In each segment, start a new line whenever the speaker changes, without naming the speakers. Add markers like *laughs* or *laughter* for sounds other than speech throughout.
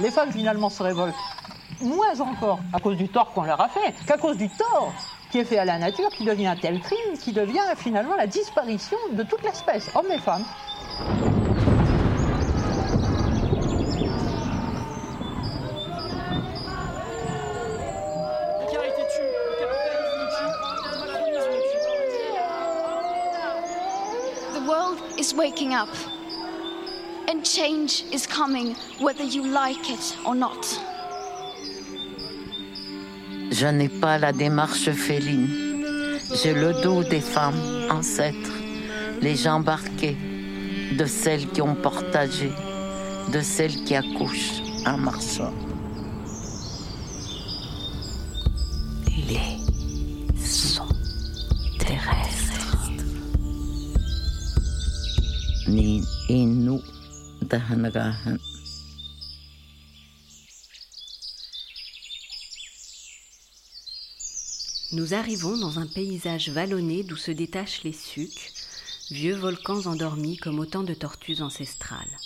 Les femmes finalement se révoltent moins encore à cause du tort qu'on leur a fait qu'à cause du tort qui est fait à la nature, qui devient un tel crime, qui devient finalement la disparition de toute l'espèce, hommes et femmes.
The world is waking up. And change is coming whether you like it or not.
Je n'ai pas la démarche féline. J'ai le dos des femmes ancêtres, les jambes arquées, de celles qui ont partagé, de celles qui accouchent en marchant. Les sons terrestres. Ni
Nous arrivons dans un paysage vallonné d'où se détachent les sucs, vieux volcans endormis comme autant de tortues ancestrales.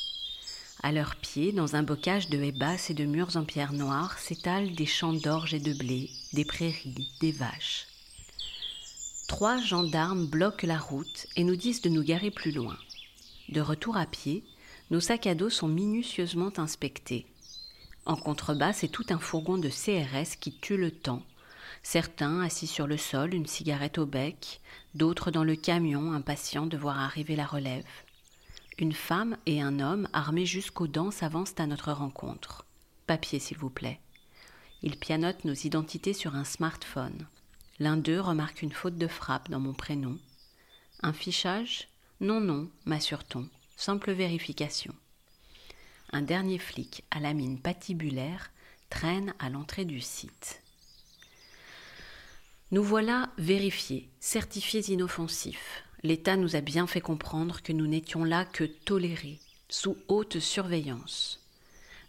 À leurs pieds, dans un bocage de haies basses et de murs en pierre noire, s'étalent des champs d'orge et de blé, des prairies, des vaches. Trois gendarmes bloquent la route et nous disent de nous garer plus loin. De retour à pied, nos sacs à dos sont minutieusement inspectés. En contrebas, c'est tout un fourgon de CRS qui tue le temps, certains assis sur le sol, une cigarette au bec, d'autres dans le camion, impatients de voir arriver la relève. Une femme et un homme armés jusqu'aux dents s'avancent à notre rencontre. Papier, s'il vous plaît. Ils pianotent nos identités sur un smartphone. L'un d'eux remarque une faute de frappe dans mon prénom. Un fichage? Non, non, m'assure-t-on. Simple vérification. Un dernier flic à la mine patibulaire traîne à l'entrée du site. Nous voilà vérifiés, certifiés inoffensifs. L'État nous a bien fait comprendre que nous n'étions là que tolérés, sous haute surveillance.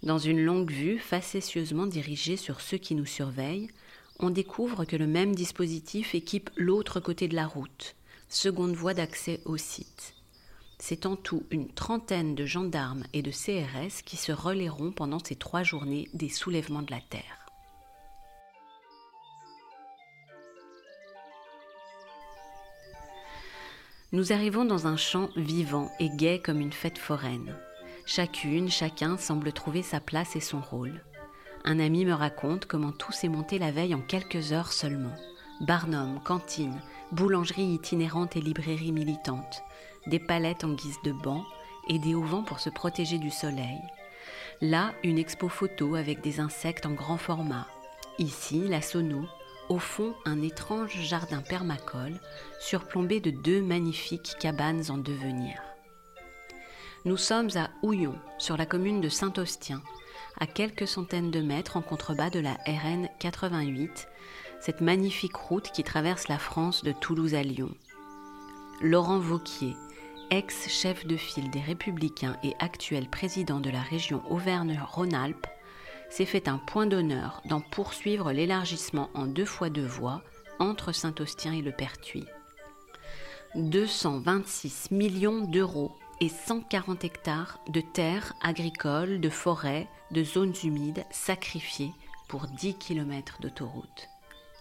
Dans une longue vue facétieusement dirigée sur ceux qui nous surveillent, on découvre que le même dispositif équipe l'autre côté de la route, seconde voie d'accès au site. C'est en tout une trentaine de gendarmes et de CRS qui se relayeront pendant ces trois journées des soulèvements de la Terre. Nous arrivons dans un champ vivant et gai comme une fête foraine. Chacune, chacun semble trouver sa place et son rôle. Un ami me raconte comment tout s'est monté la veille en quelques heures seulement. Barnum, cantine, boulangerie itinérante et librairie militante, des palettes en guise de banc et des auvents pour se protéger du soleil. Là, une expo photo avec des insectes en grand format. Ici, la sono, au fond, un étrange jardin permacole, surplombé de deux magnifiques cabanes en devenir. Nous sommes à Houillon, sur la commune de Saint-Austien, à quelques centaines de mètres en contrebas de la RN 88, cette magnifique route qui traverse la France de Toulouse à Lyon. Laurent Vauquier, ex-chef de file des Républicains et actuel président de la région Auvergne-Rhône-Alpes, s'est fait un point d'honneur d'en poursuivre l'élargissement en deux fois deux voies entre Saint-Austien et le Pertuis. 226 millions d'euros et 140 hectares de terres agricoles, de forêts, de zones humides sacrifiés pour 10 km d'autoroute.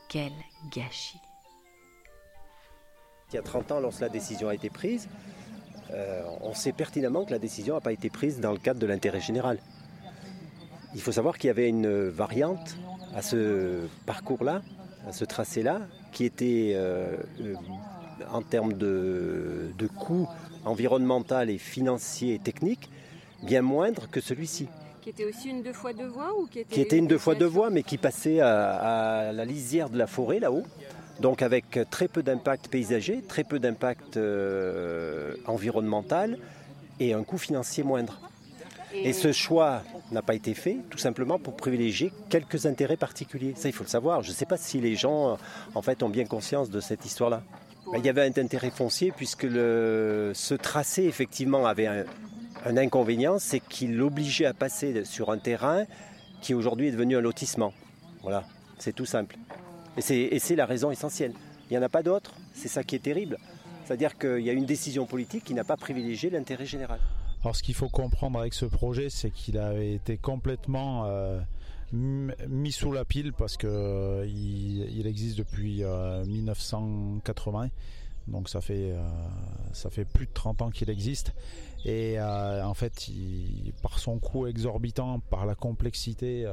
Quel gâchis
Il y a 30 ans, lorsque la décision a été prise, euh, on sait pertinemment que la décision n'a pas été prise dans le cadre de l'intérêt général. Il faut savoir qu'il y avait une variante à ce parcours-là, à ce tracé-là, qui était euh, euh, en termes de, de coût environnemental et financier et technique bien moindre que celui-ci.
Qui était aussi une deux fois deux voies ou qui était,
Qui était une deux fois deux voies, mais qui passait à, à la lisière de la forêt là-haut. Donc avec très peu d'impact paysager, très peu d'impact euh, environnemental et un coût financier moindre. Et ce choix n'a pas été fait tout simplement pour privilégier quelques intérêts particuliers. Ça, il faut le savoir. Je ne sais pas si les gens en fait ont bien conscience de cette histoire-là. Il y avait un intérêt foncier puisque le, ce tracé effectivement avait un, un inconvénient, c'est qu'il l'obligeait à passer sur un terrain qui aujourd'hui est devenu un lotissement. Voilà, c'est tout simple. Et c'est, la raison essentielle. Il n'y en a pas d'autre. C'est ça qui est terrible. C'est-à-dire qu'il y a une décision politique qui n'a pas privilégié l'intérêt général.
Alors ce qu'il faut comprendre avec ce projet, c'est qu'il a été complètement euh, mis sous la pile parce que euh, il, existe depuis 1980. Euh, Donc ça fait plus de 30 ans qu'il existe et en fait par son coût exorbitant, par la complexité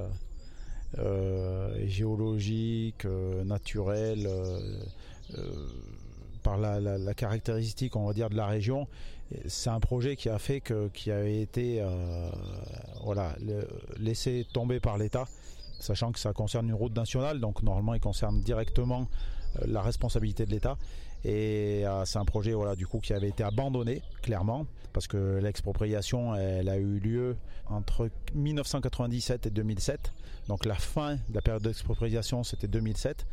géologique, naturelle, par la, caractéristique on va dire de la région, c'est un projet qui a fait que qui avait été euh, voilà laissé tomber par l'État, sachant que ça concerne une route nationale, donc normalement il concerne directement euh, la responsabilité de l'État. Et euh, c'est un projet voilà du coup qui avait été abandonné clairement parce que l'expropriation elle a eu lieu entre 1997 et 2007. Donc la fin de la période d'expropriation c'était 2007.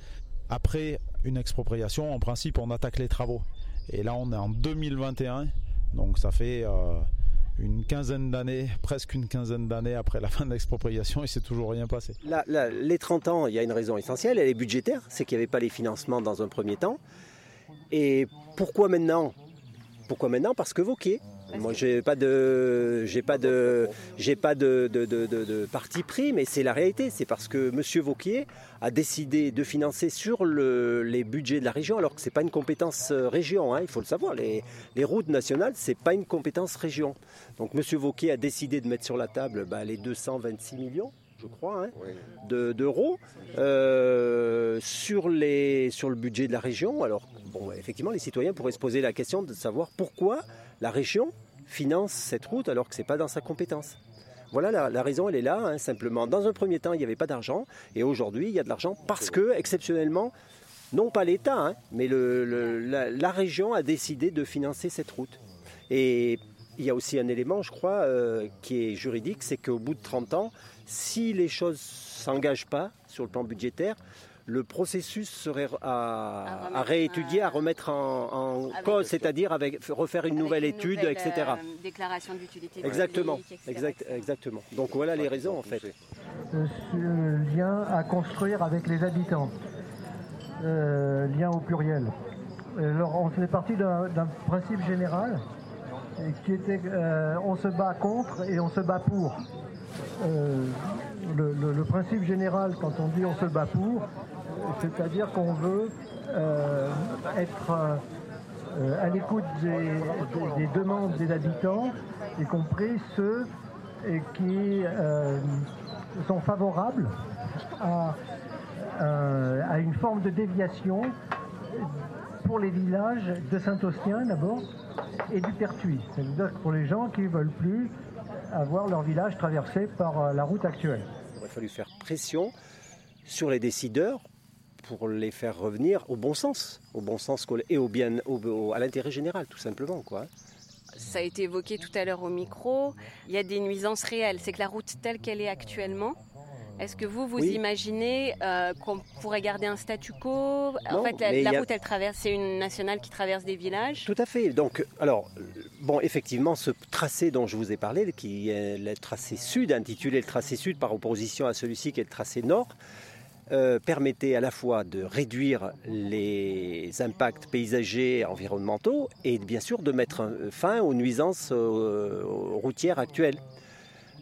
Après une expropriation, en principe, on attaque les travaux. Et là, on est en 2021 donc ça fait euh, une quinzaine d'années, presque une quinzaine d'années après la fin de l'expropriation, et c'est toujours rien passé.
les 30 ans, il y a une raison essentielle, elle est budgétaire, c'est qu'il n'y avait pas les financements dans un premier temps. Et pourquoi maintenant? Pourquoi maintenant? Parce que Vauquier moi, j'ai pas de, j'ai pas de, j'ai pas de, de, parti pris, mais c'est la réalité. C'est parce que Monsieur Vauquier a décidé de financer sur le, les budgets de la région, alors que c'est pas une compétence euh, région. Hein, il faut le savoir. Les, les routes nationales, c'est pas une compétence région. Donc Monsieur Vauquier a décidé de mettre sur la table bah, les 226 millions je crois, hein, d'euros euh, sur, les, sur le budget de la région. Alors, bon, effectivement, les citoyens pourraient se poser la question de savoir pourquoi la région finance cette route alors que ce n'est pas dans sa compétence. Voilà, la, raison, elle est là, hein, simplement. Dans un premier temps, il n'y avait pas d'argent, et aujourd'hui, il y a de l'argent parce que, exceptionnellement, non pas l'État, hein, mais la, région a décidé de financer cette route. Et il y a aussi un élément, je crois, euh, qui est juridique, c'est qu'au bout de 30 ans, si les choses ne s'engagent pas sur le plan budgétaire, le processus serait à, réétudier, à remettre en, cause, c'est-à-dire avec refaire une nouvelle étude, etc. Euh,
déclaration d'utilité.
Exactement, exactement. Donc voilà les raisons en fait.
Ce lien à construire avec les habitants, euh, lien au pluriel. Alors on fait partie d'un principe général qui était euh, on se bat contre et on se bat pour. Le, principe général, quand on dit on se bat pour, c'est-à-dire qu'on veut euh, être euh, à l'écoute des, demandes des habitants, y compris ceux qui euh, sont favorables à, une forme de déviation pour les villages de Saint-Ostien d'abord et du Pertuis. C'est-à-dire pour les gens qui ne veulent plus avoir leur village traversé par la route actuelle.
Il a fallu faire pression sur les décideurs pour les faire revenir au bon sens, au bon sens et au bien, à l'intérêt général, tout simplement, quoi.
Ça a été évoqué tout à l'heure au micro. Il y a des nuisances réelles. C'est que la route telle qu'elle est actuellement, est-ce que vous, vous imaginez euh, qu'on pourrait garder un statu quo? En fait, la, route, elle traverse, c'est une nationale qui traverse des villages.
Tout à fait. Donc, alors, bon, effectivement, ce tracé dont je vous ai parlé, qui est le tracé sud, intitulé le tracé sud par opposition à celui-ci qui est le tracé nord, euh, permettait à la fois de réduire les impacts paysagers environnementaux et bien sûr de mettre fin aux nuisances euh, routières actuelles.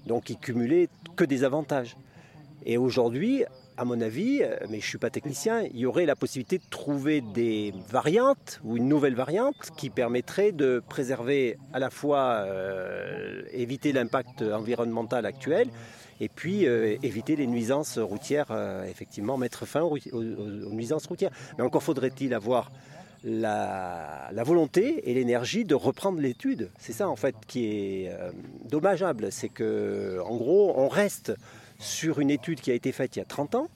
Donc il cumulait que des avantages. Et aujourd'hui, à mon avis, euh, mais je ne suis pas technicien, il y aurait la possibilité de trouver des variantes ou une nouvelle variante qui permettrait de préserver à la fois éviter l'impact environnemental actuel et puis euh, éviter les nuisances routières, euh, effectivement, mettre fin aux, nuisances routières. Mais encore faudrait-il avoir la, volonté et l'énergie de reprendre l'étude. C'est ça en fait qui est euh, dommageable, c'est que en gros on reste sur une étude qui a été faite il y a 30 ans,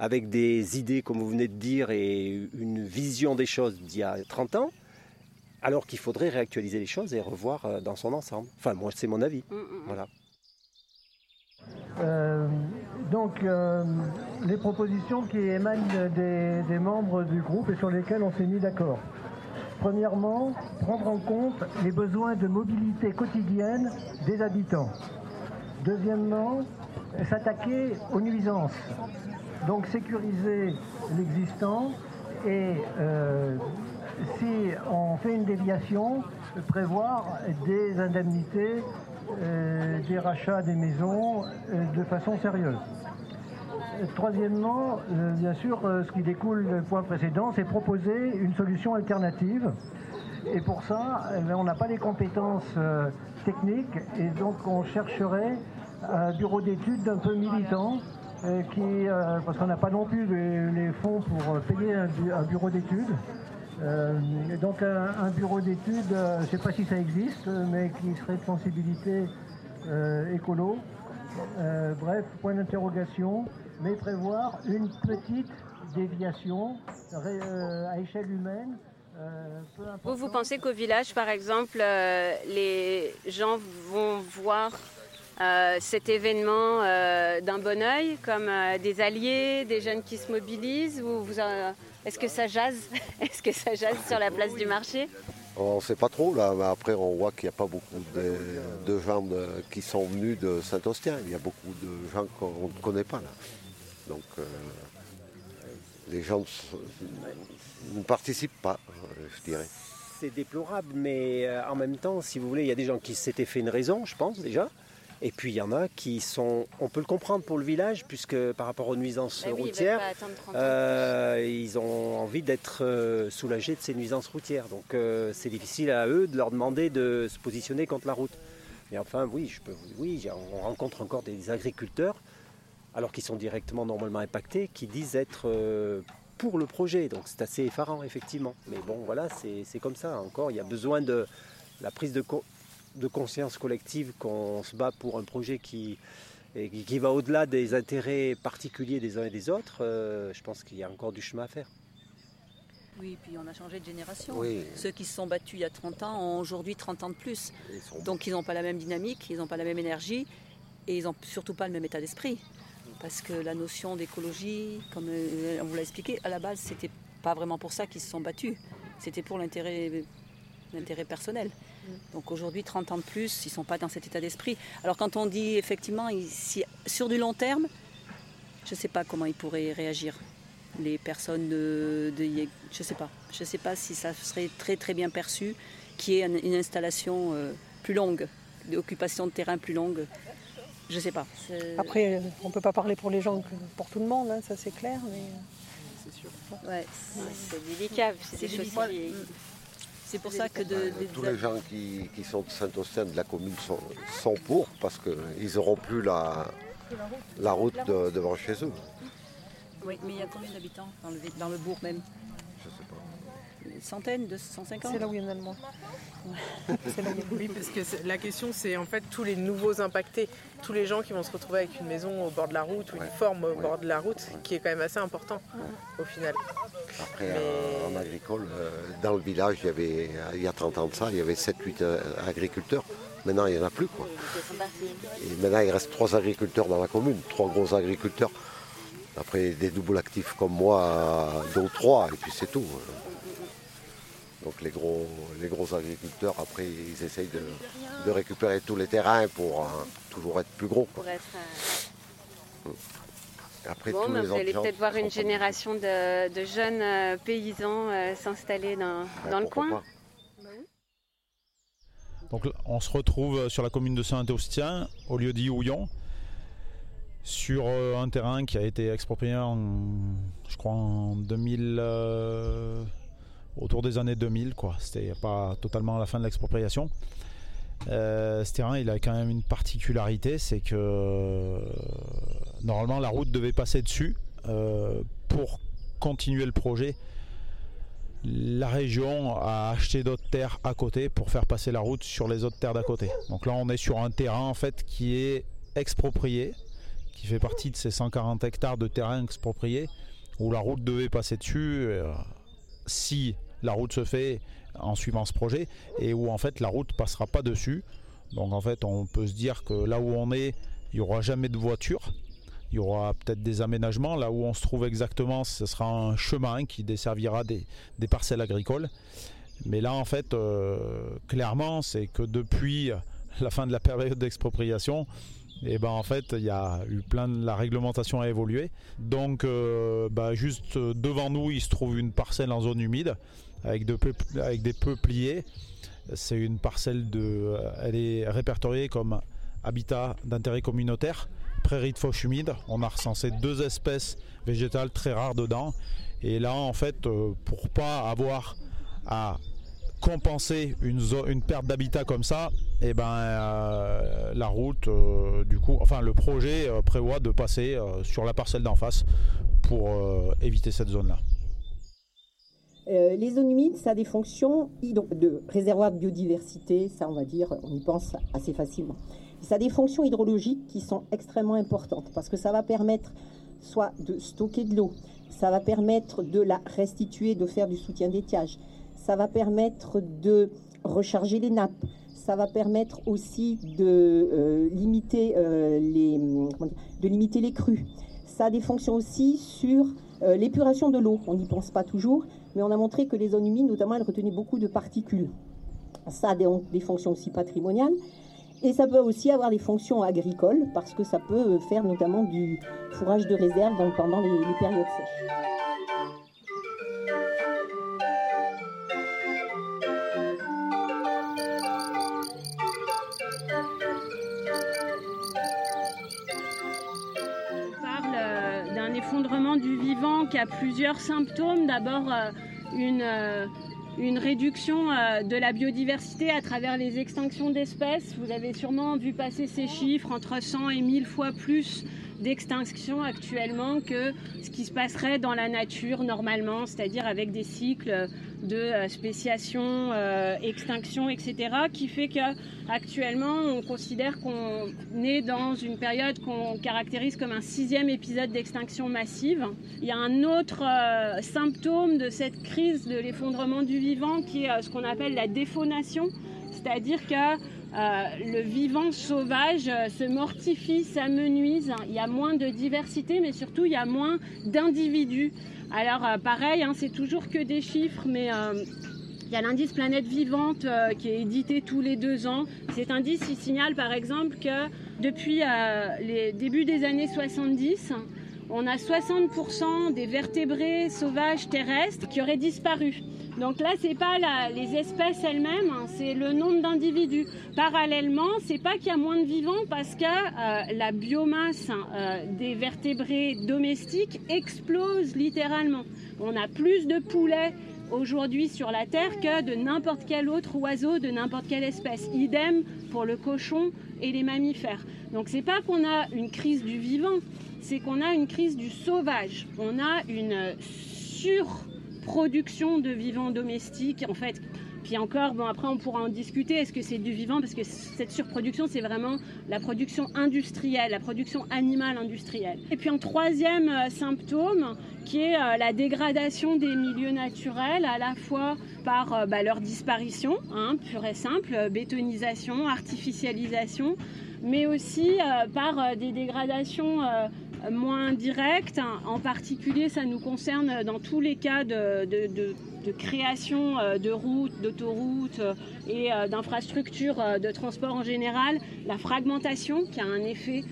avec des idées comme vous venez de dire et une vision des choses d'il y a 30 ans, alors qu'il faudrait réactualiser les choses et revoir dans son ensemble. Enfin moi c'est mon avis. Mm, mm, mm. Voilà.
Euh, donc, euh, les propositions qui émanent des, membres du groupe et sur lesquelles on s'est mis d'accord. Premièrement, prendre en compte les besoins de mobilité quotidienne des habitants. Deuxièmement, s'attaquer aux nuisances. Donc sécuriser l'existant et euh, si on fait une déviation, prévoir des indemnités, des rachats des maisons de façon sérieuse. Troisièmement, bien sûr, ce qui découle du point précédent, c'est proposer une solution alternative. Et pour ça, eh on n'a pas les compétences techniques et donc on chercherait un bureau d'études d'un peu militant euh, qui, euh, parce qu'on n'a pas non plus les, fonds pour payer un, bureau d'études. Euh, donc un, bureau d'études, je ne sais pas si ça existe, mais qui serait de sensibilité écolo. bref, point d'interrogation, mais prévoir une petite déviation à échelle humaine.
vous, vous pensez qu'au village, par exemple, les gens vont voir euh, cet événement euh, d'un bon oeil, comme euh, des alliés, des jeunes qui se mobilisent Est-ce que ça jase? *laughs* Est-ce que ça jase sur la place du marché?
On ne sait pas trop là, mais après on voit qu'il n'y a pas beaucoup de, gens qui sont venus de Saint-Ostien. Il y a beaucoup de gens qu'on ne connaît pas là. Donc les gens ne participent pas, je dirais.
C'est déplorable, mais en même temps, si vous voulez, il y a des gens qui s'étaient fait une raison, je pense déjà. Et puis il y en a qui sont, on peut le comprendre pour le village, puisque par rapport aux nuisances bah routières, euh, ils ont envie d'être euh, soulagés de ces nuisances routières. Donc euh, c'est difficile à eux de leur demander de se positionner contre la route. Mais enfin, oui, je peux, oui, on rencontre encore des agriculteurs, alors qu'ils sont directement normalement impactés, qui disent être pour le projet. Donc c'est assez effarant, effectivement. Mais bon, voilà, c'est comme ça. Encore, il y a besoin de la prise de, de conscience collective qu'on se bat pour un projet qui, qui va au-delà des intérêts particuliers des uns et des autres, euh, je pense qu'il y a encore du chemin à faire.
Oui, puis on a changé de génération. Ceux qui se sont battus il y a 30 ans ont aujourd'hui 30 ans de plus. Donc ils n'ont pas la même dynamique, ils n'ont pas la même énergie et ils n'ont surtout pas le même état d'esprit. Parce que la notion d'écologie, comme euh, on vous l'a expliqué, à la base, c'était pas vraiment pour ça qu'ils se sont battus. C'était pour l'intérêt personnel. Donc aujourd'hui, 30 ans de plus, ils ne sont pas dans cet état d'esprit. Alors quand on dit effectivement, sur du long terme, je ne sais pas comment ils pourraient réagir. Les personnes de, je ne sais pas. Je ne sais pas si ça serait très très bien perçu qu'il y ait une, installation euh, plus longue, d'occupation de terrain plus longue. Je ne sais pas.
Après, on ne peut pas parler pour les gens, pour tout le monde, hein, ça c'est clair. Mais...
C'est sûr. Ouais, c'est délicat. C'est des choses
c'est pour ça que
tous les gens qui, sont de Saint-Austin de la commune sont, pour parce qu'ils n'auront plus la, la route devant chez eux.
Oui, mais il y a combien d'habitants dans le, dans le bourg même
Je ne sais pas
centaines, de 150
C'est là où il y en a le moins.
oui, parce que la question, c'est en fait tous les nouveaux impactés, tous les gens qui vont se retrouver avec une maison au bord de la route ou une forme au bord de la route, qui est quand même assez important au final.
Après, euh, en agricole, euh, dans le village, il y avait, il y a 30 ans de ça, il y avait 7-8 euh, agriculteurs. Maintenant, il n'y en a plus. Quoi. Et maintenant, il reste 3 agriculteurs dans la commune, 3 gros agriculteurs. Après, des doubles actifs comme moi, 2 ou 3, et puis c'est tout. Donc les gros, les gros agriculteurs, après, ils essayent de, récupérer tous les terrains pour euh, toujours être plus gros.
Pour être, euh, Après, bon, tous vous allez peut-être voir une génération de, jeunes euh, paysans s'installer dans, dans le coin.
Donc on se retrouve sur la commune de Saint-Austien, au lieu dit Houillon, sur un terrain qui a été exproprié en, je crois, en 2000 autour des années 2000. quoi. C'était pas totalement la fin de l'expropriation. Euh, ce terrain, il a quand même une particularité, c'est que euh, normalement la route devait passer dessus. Euh, pour continuer le projet, la région a acheté d'autres terres à côté pour faire passer la route sur les autres terres d'à côté. Donc là, on est sur un terrain en fait qui est exproprié, qui fait partie de ces 140 hectares de terrain exproprié où la route devait passer dessus si la route se fait en suivant ce projet et où en fait la route passera pas dessus. Donc en fait on peut se dire que là où on est, il n'y aura jamais de voiture. Il y aura peut-être des aménagements. Là où on se trouve exactement, ce sera un chemin qui desservira des, parcelles agricoles. Mais là en fait euh, clairement c'est que depuis la fin de la période d'expropriation, et ben en fait il y a eu plein de la réglementation a évolué donc euh, bah, juste devant nous il se trouve une parcelle en zone humide avec, des peupliers C'est une parcelle de. Elle est répertoriée comme habitat d'intérêt communautaire, prairie de fauche humide. On a recensé deux espèces végétales très rares dedans. Et là, en fait, euh, pour pas avoir à compenser une, une perte d'habitat comme ça, et eh ben euh, la route, euh, du coup, enfin le projet prévoit de passer sur la parcelle d'en face pour éviter cette zone-là.
Les zones humides, ça a des fonctions de réservoir de biodiversité, ça on va dire, on y pense assez facilement. Ça a des fonctions hydrologiques qui sont extrêmement importantes parce que ça va permettre soit de stocker de l'eau, ça va permettre de la restituer, de faire du soutien d'étiage, ça va permettre de recharger les nappes, ça va permettre aussi de, euh, limiter, euh, les, de limiter les crues. Ça a des fonctions aussi sur euh, l'épuration de l'eau. On n'y pense pas toujours, mais on a montré que les zones humides, notamment, elles retenaient beaucoup de particules. Ça a des fonctions aussi patrimoniales. Et ça peut aussi avoir des fonctions agricoles parce que ça peut faire notamment du fourrage de réserve pendant les, périodes sèches.
Qui a plusieurs symptômes. D'abord, euh, une euh, une réduction euh, de la biodiversité à travers les extinctions d'espèces. Vous avez sûrement vu passer ces chiffres entre 100 et 1000 fois plus d'extinction actuellement que ce qui se passerait dans la nature normalement, c'est-à-dire avec des cycles de euh, spéciation, euh, extinction, etc., qui fait qu'actuellement on considère qu'on est dans une période qu'on caractérise comme un sixième épisode d'extinction massive. Il y a un autre euh, symptôme de cette crise de l'effondrement du vivant qui est ce qu'on appelle la défaunation, c'est-à-dire que euh, le vivant sauvage euh, se mortifie, s'amenuise. Il y a moins de diversité, mais surtout il y a moins d'individus. Alors euh, pareil, hein, c'est toujours que des chiffres, mais il y a l'indice Planète Vivante qui est édité tous les deux ans. Cet indice, il signale par exemple que depuis les débuts des années 70, on a 60% des vertébrés sauvages terrestres qui auraient disparu. Donc là, c'est pas les espèces elles-mêmes, hein, c'est le nombre d'individus. Parallèlement, c'est pas qu'il y a moins de vivants parce que euh, la biomasse euh, des vertébrés domestiques explose littéralement. On a plus de poulets aujourd'hui sur la Terre que de n'importe quel autre oiseau de n'importe quelle espèce. Idem pour le cochon et les mammifères. Donc c'est pas qu'on a une crise du vivant, c'est qu'on a une crise du sauvage. On a une sur production de vivants domestiques, en fait. Puis encore, bon, après, on pourra en discuter. Est-ce que c'est du vivant? Parce que cette surproduction, c'est vraiment la production industrielle, la production animale industrielle. Et puis, un troisième euh, symptôme, qui est euh, la dégradation des milieux naturels, à la fois par euh, bah, leur disparition, hein, pure et simple, bétonisation, artificialisation, mais aussi par des dégradations moins directe. En particulier, ça nous concerne dans tous les cas de, création euh, de routes, d'autoroutes euh, et euh, d'infrastructures de transport en général. La fragmentation qui a un effet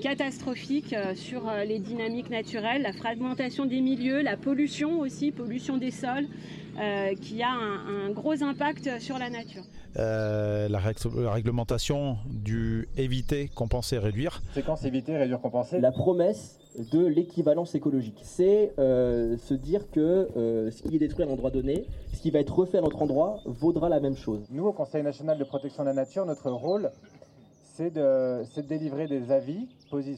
catastrophique sur les dynamiques naturelles, la fragmentation des milieux, la pollution aussi, pollution des sols. Euh, qui a un, gros impact sur la nature.
Euh, la, réglementation du éviter, compenser, réduire.
Séquence éviter, réduire, compenser.
La promesse de l'équivalence écologique. C'est euh, se dire que ce qui est détruit à un endroit donné, ce qui va être refait à notre endroit, vaudra la même chose.
Nous, au Conseil national de protection de la nature, notre rôle, c'est de, de, délivrer des avis,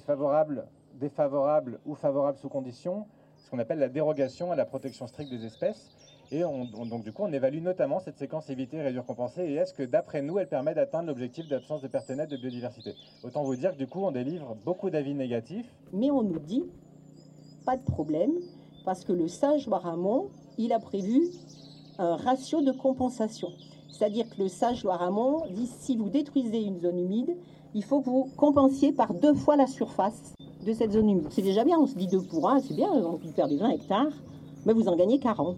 favorables, défavorables ou favorables sous condition, ce qu'on appelle la dérogation à la protection stricte des espèces. Et donc du coup, on évalue notamment cette séquence éviter, réduire, compenser, et est-ce que d'après nous, elle permet d'atteindre l'objectif d'absence de perte nette de biodiversité? Autant vous dire que du coup, on délivre beaucoup d'avis négatifs.
Mais on nous dit, pas de problème, parce que le sage Loiramont, il a prévu un ratio de compensation. C'est-à-dire que le sage Loiramont dit, si vous détruisez une zone humide, il faut que vous compensiez par deux fois la surface de cette zone humide. C'est déjà bien, on se dit deux pour un, c'est bien, on faire des 20 hectares, mais vous en gagnez 40.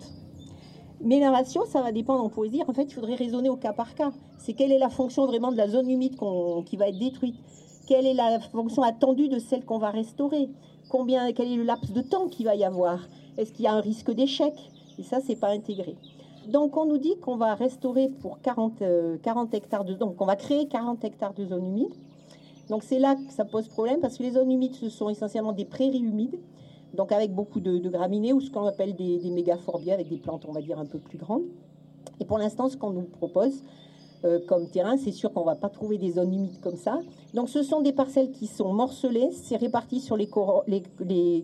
Mais la ratio, ça va dépendre, on pourrait dire, en fait, il faudrait raisonner au cas par cas. C'est quelle est la fonction vraiment de la zone humide qui va être détruite Quelle est la fonction attendue de celle qu'on va restaurer Combien, Quel est le laps de temps qu'il va y avoir Est-ce qu'il y a un risque d'échec Et ça, c'est pas intégré. Donc on nous dit qu'on va restaurer pour 40, 40 hectares de donc on va créer 40 hectares de zones humides. Donc c'est là que ça pose problème parce que les zones humides ce sont essentiellement des prairies humides, donc avec beaucoup de, graminées ou ce qu'on appelle des, des avec des plantes on va dire un peu plus grandes. Et pour l'instant ce qu'on nous propose euh, comme terrain, c'est sûr qu'on ne va pas trouver des zones humides comme ça. Donc ce sont des parcelles qui sont morcelées, c'est réparti sur les,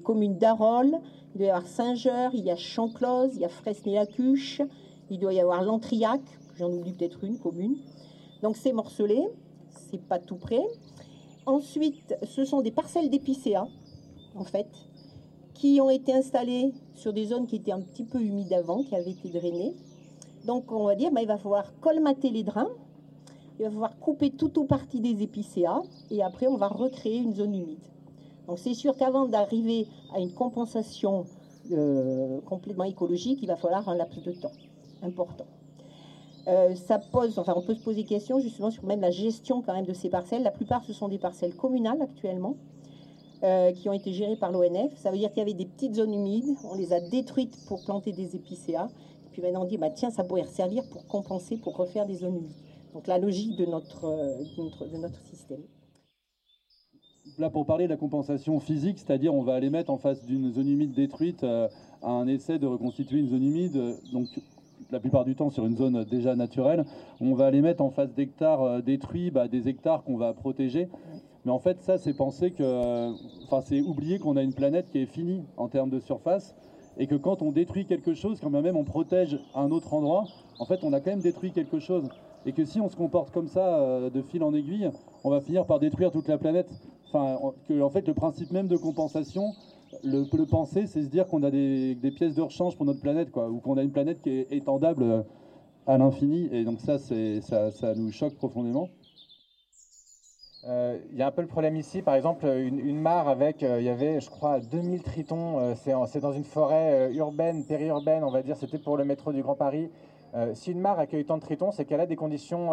communes d'Arol, il doit y avoir Saint-Geur, il y a Chanclose, il y a Fresnay-la-Cuche, il doit y avoir Lantriac, j'en oublie peut-être une commune. Donc c'est morcelé, c'est pas tout près. Ensuite, ce sont des parcelles d'épicéa, en fait, qui ont été installées sur des zones qui étaient un petit peu humides avant, qui avaient été drainées. Donc on va dire, bah, il va falloir colmater les drains, il va falloir couper tout ou partie des épicéas, et après on va recréer une zone humide. Donc c'est sûr qu'avant d'arriver à une compensation euh, complètement écologique, il va falloir un laps de temps important. Euh, ça pose, enfin on peut se poser des questions justement sur même la gestion quand même de ces parcelles. La plupart ce sont des parcelles communales actuellement. Euh, qui ont été gérées par l'ONF. Ça veut dire qu'il y avait des petites zones humides, on les a détruites pour planter des épicéas. Puis maintenant on dit, bah, tiens, ça pourrait servir pour compenser, pour refaire des zones humides. Donc la logique de notre, euh, de notre, système.
Là, pour parler de la compensation physique, c'est-à-dire on va aller mettre en face d'une zone humide détruite euh, un essai de reconstituer une zone humide, donc la plupart du temps sur une zone déjà naturelle, on va aller mettre en face d'hectares euh, détruits bah, des hectares qu'on va protéger. Mais en fait, ça, c'est penser que, enfin, c'est oublier qu'on a une planète qui est finie en termes de surface et que quand on détruit quelque chose, quand même on protège un autre endroit, en fait on a quand même détruit quelque chose. Et que si on se comporte comme ça, euh, de fil en aiguille, on va finir par détruire toute la planète. Enfin, en fait le principe même de compensation, le, le penser, c'est se dire qu'on a des, pièces de rechange pour notre planète, quoi, ou qu'on a une planète qui est étendable euh, à l'infini. Et donc ça, ça, ça nous choque profondément.
Euh, il y a un peu le problème ici, par exemple, une, mare avec, euh, il y avait, je crois, 2000 tritons. Euh, c'est dans une forêt urbaine, périurbaine, on va dire. C'était pour le métro du Grand Paris. si une mare accueille tant de tritons, c'est qu'elle a des conditions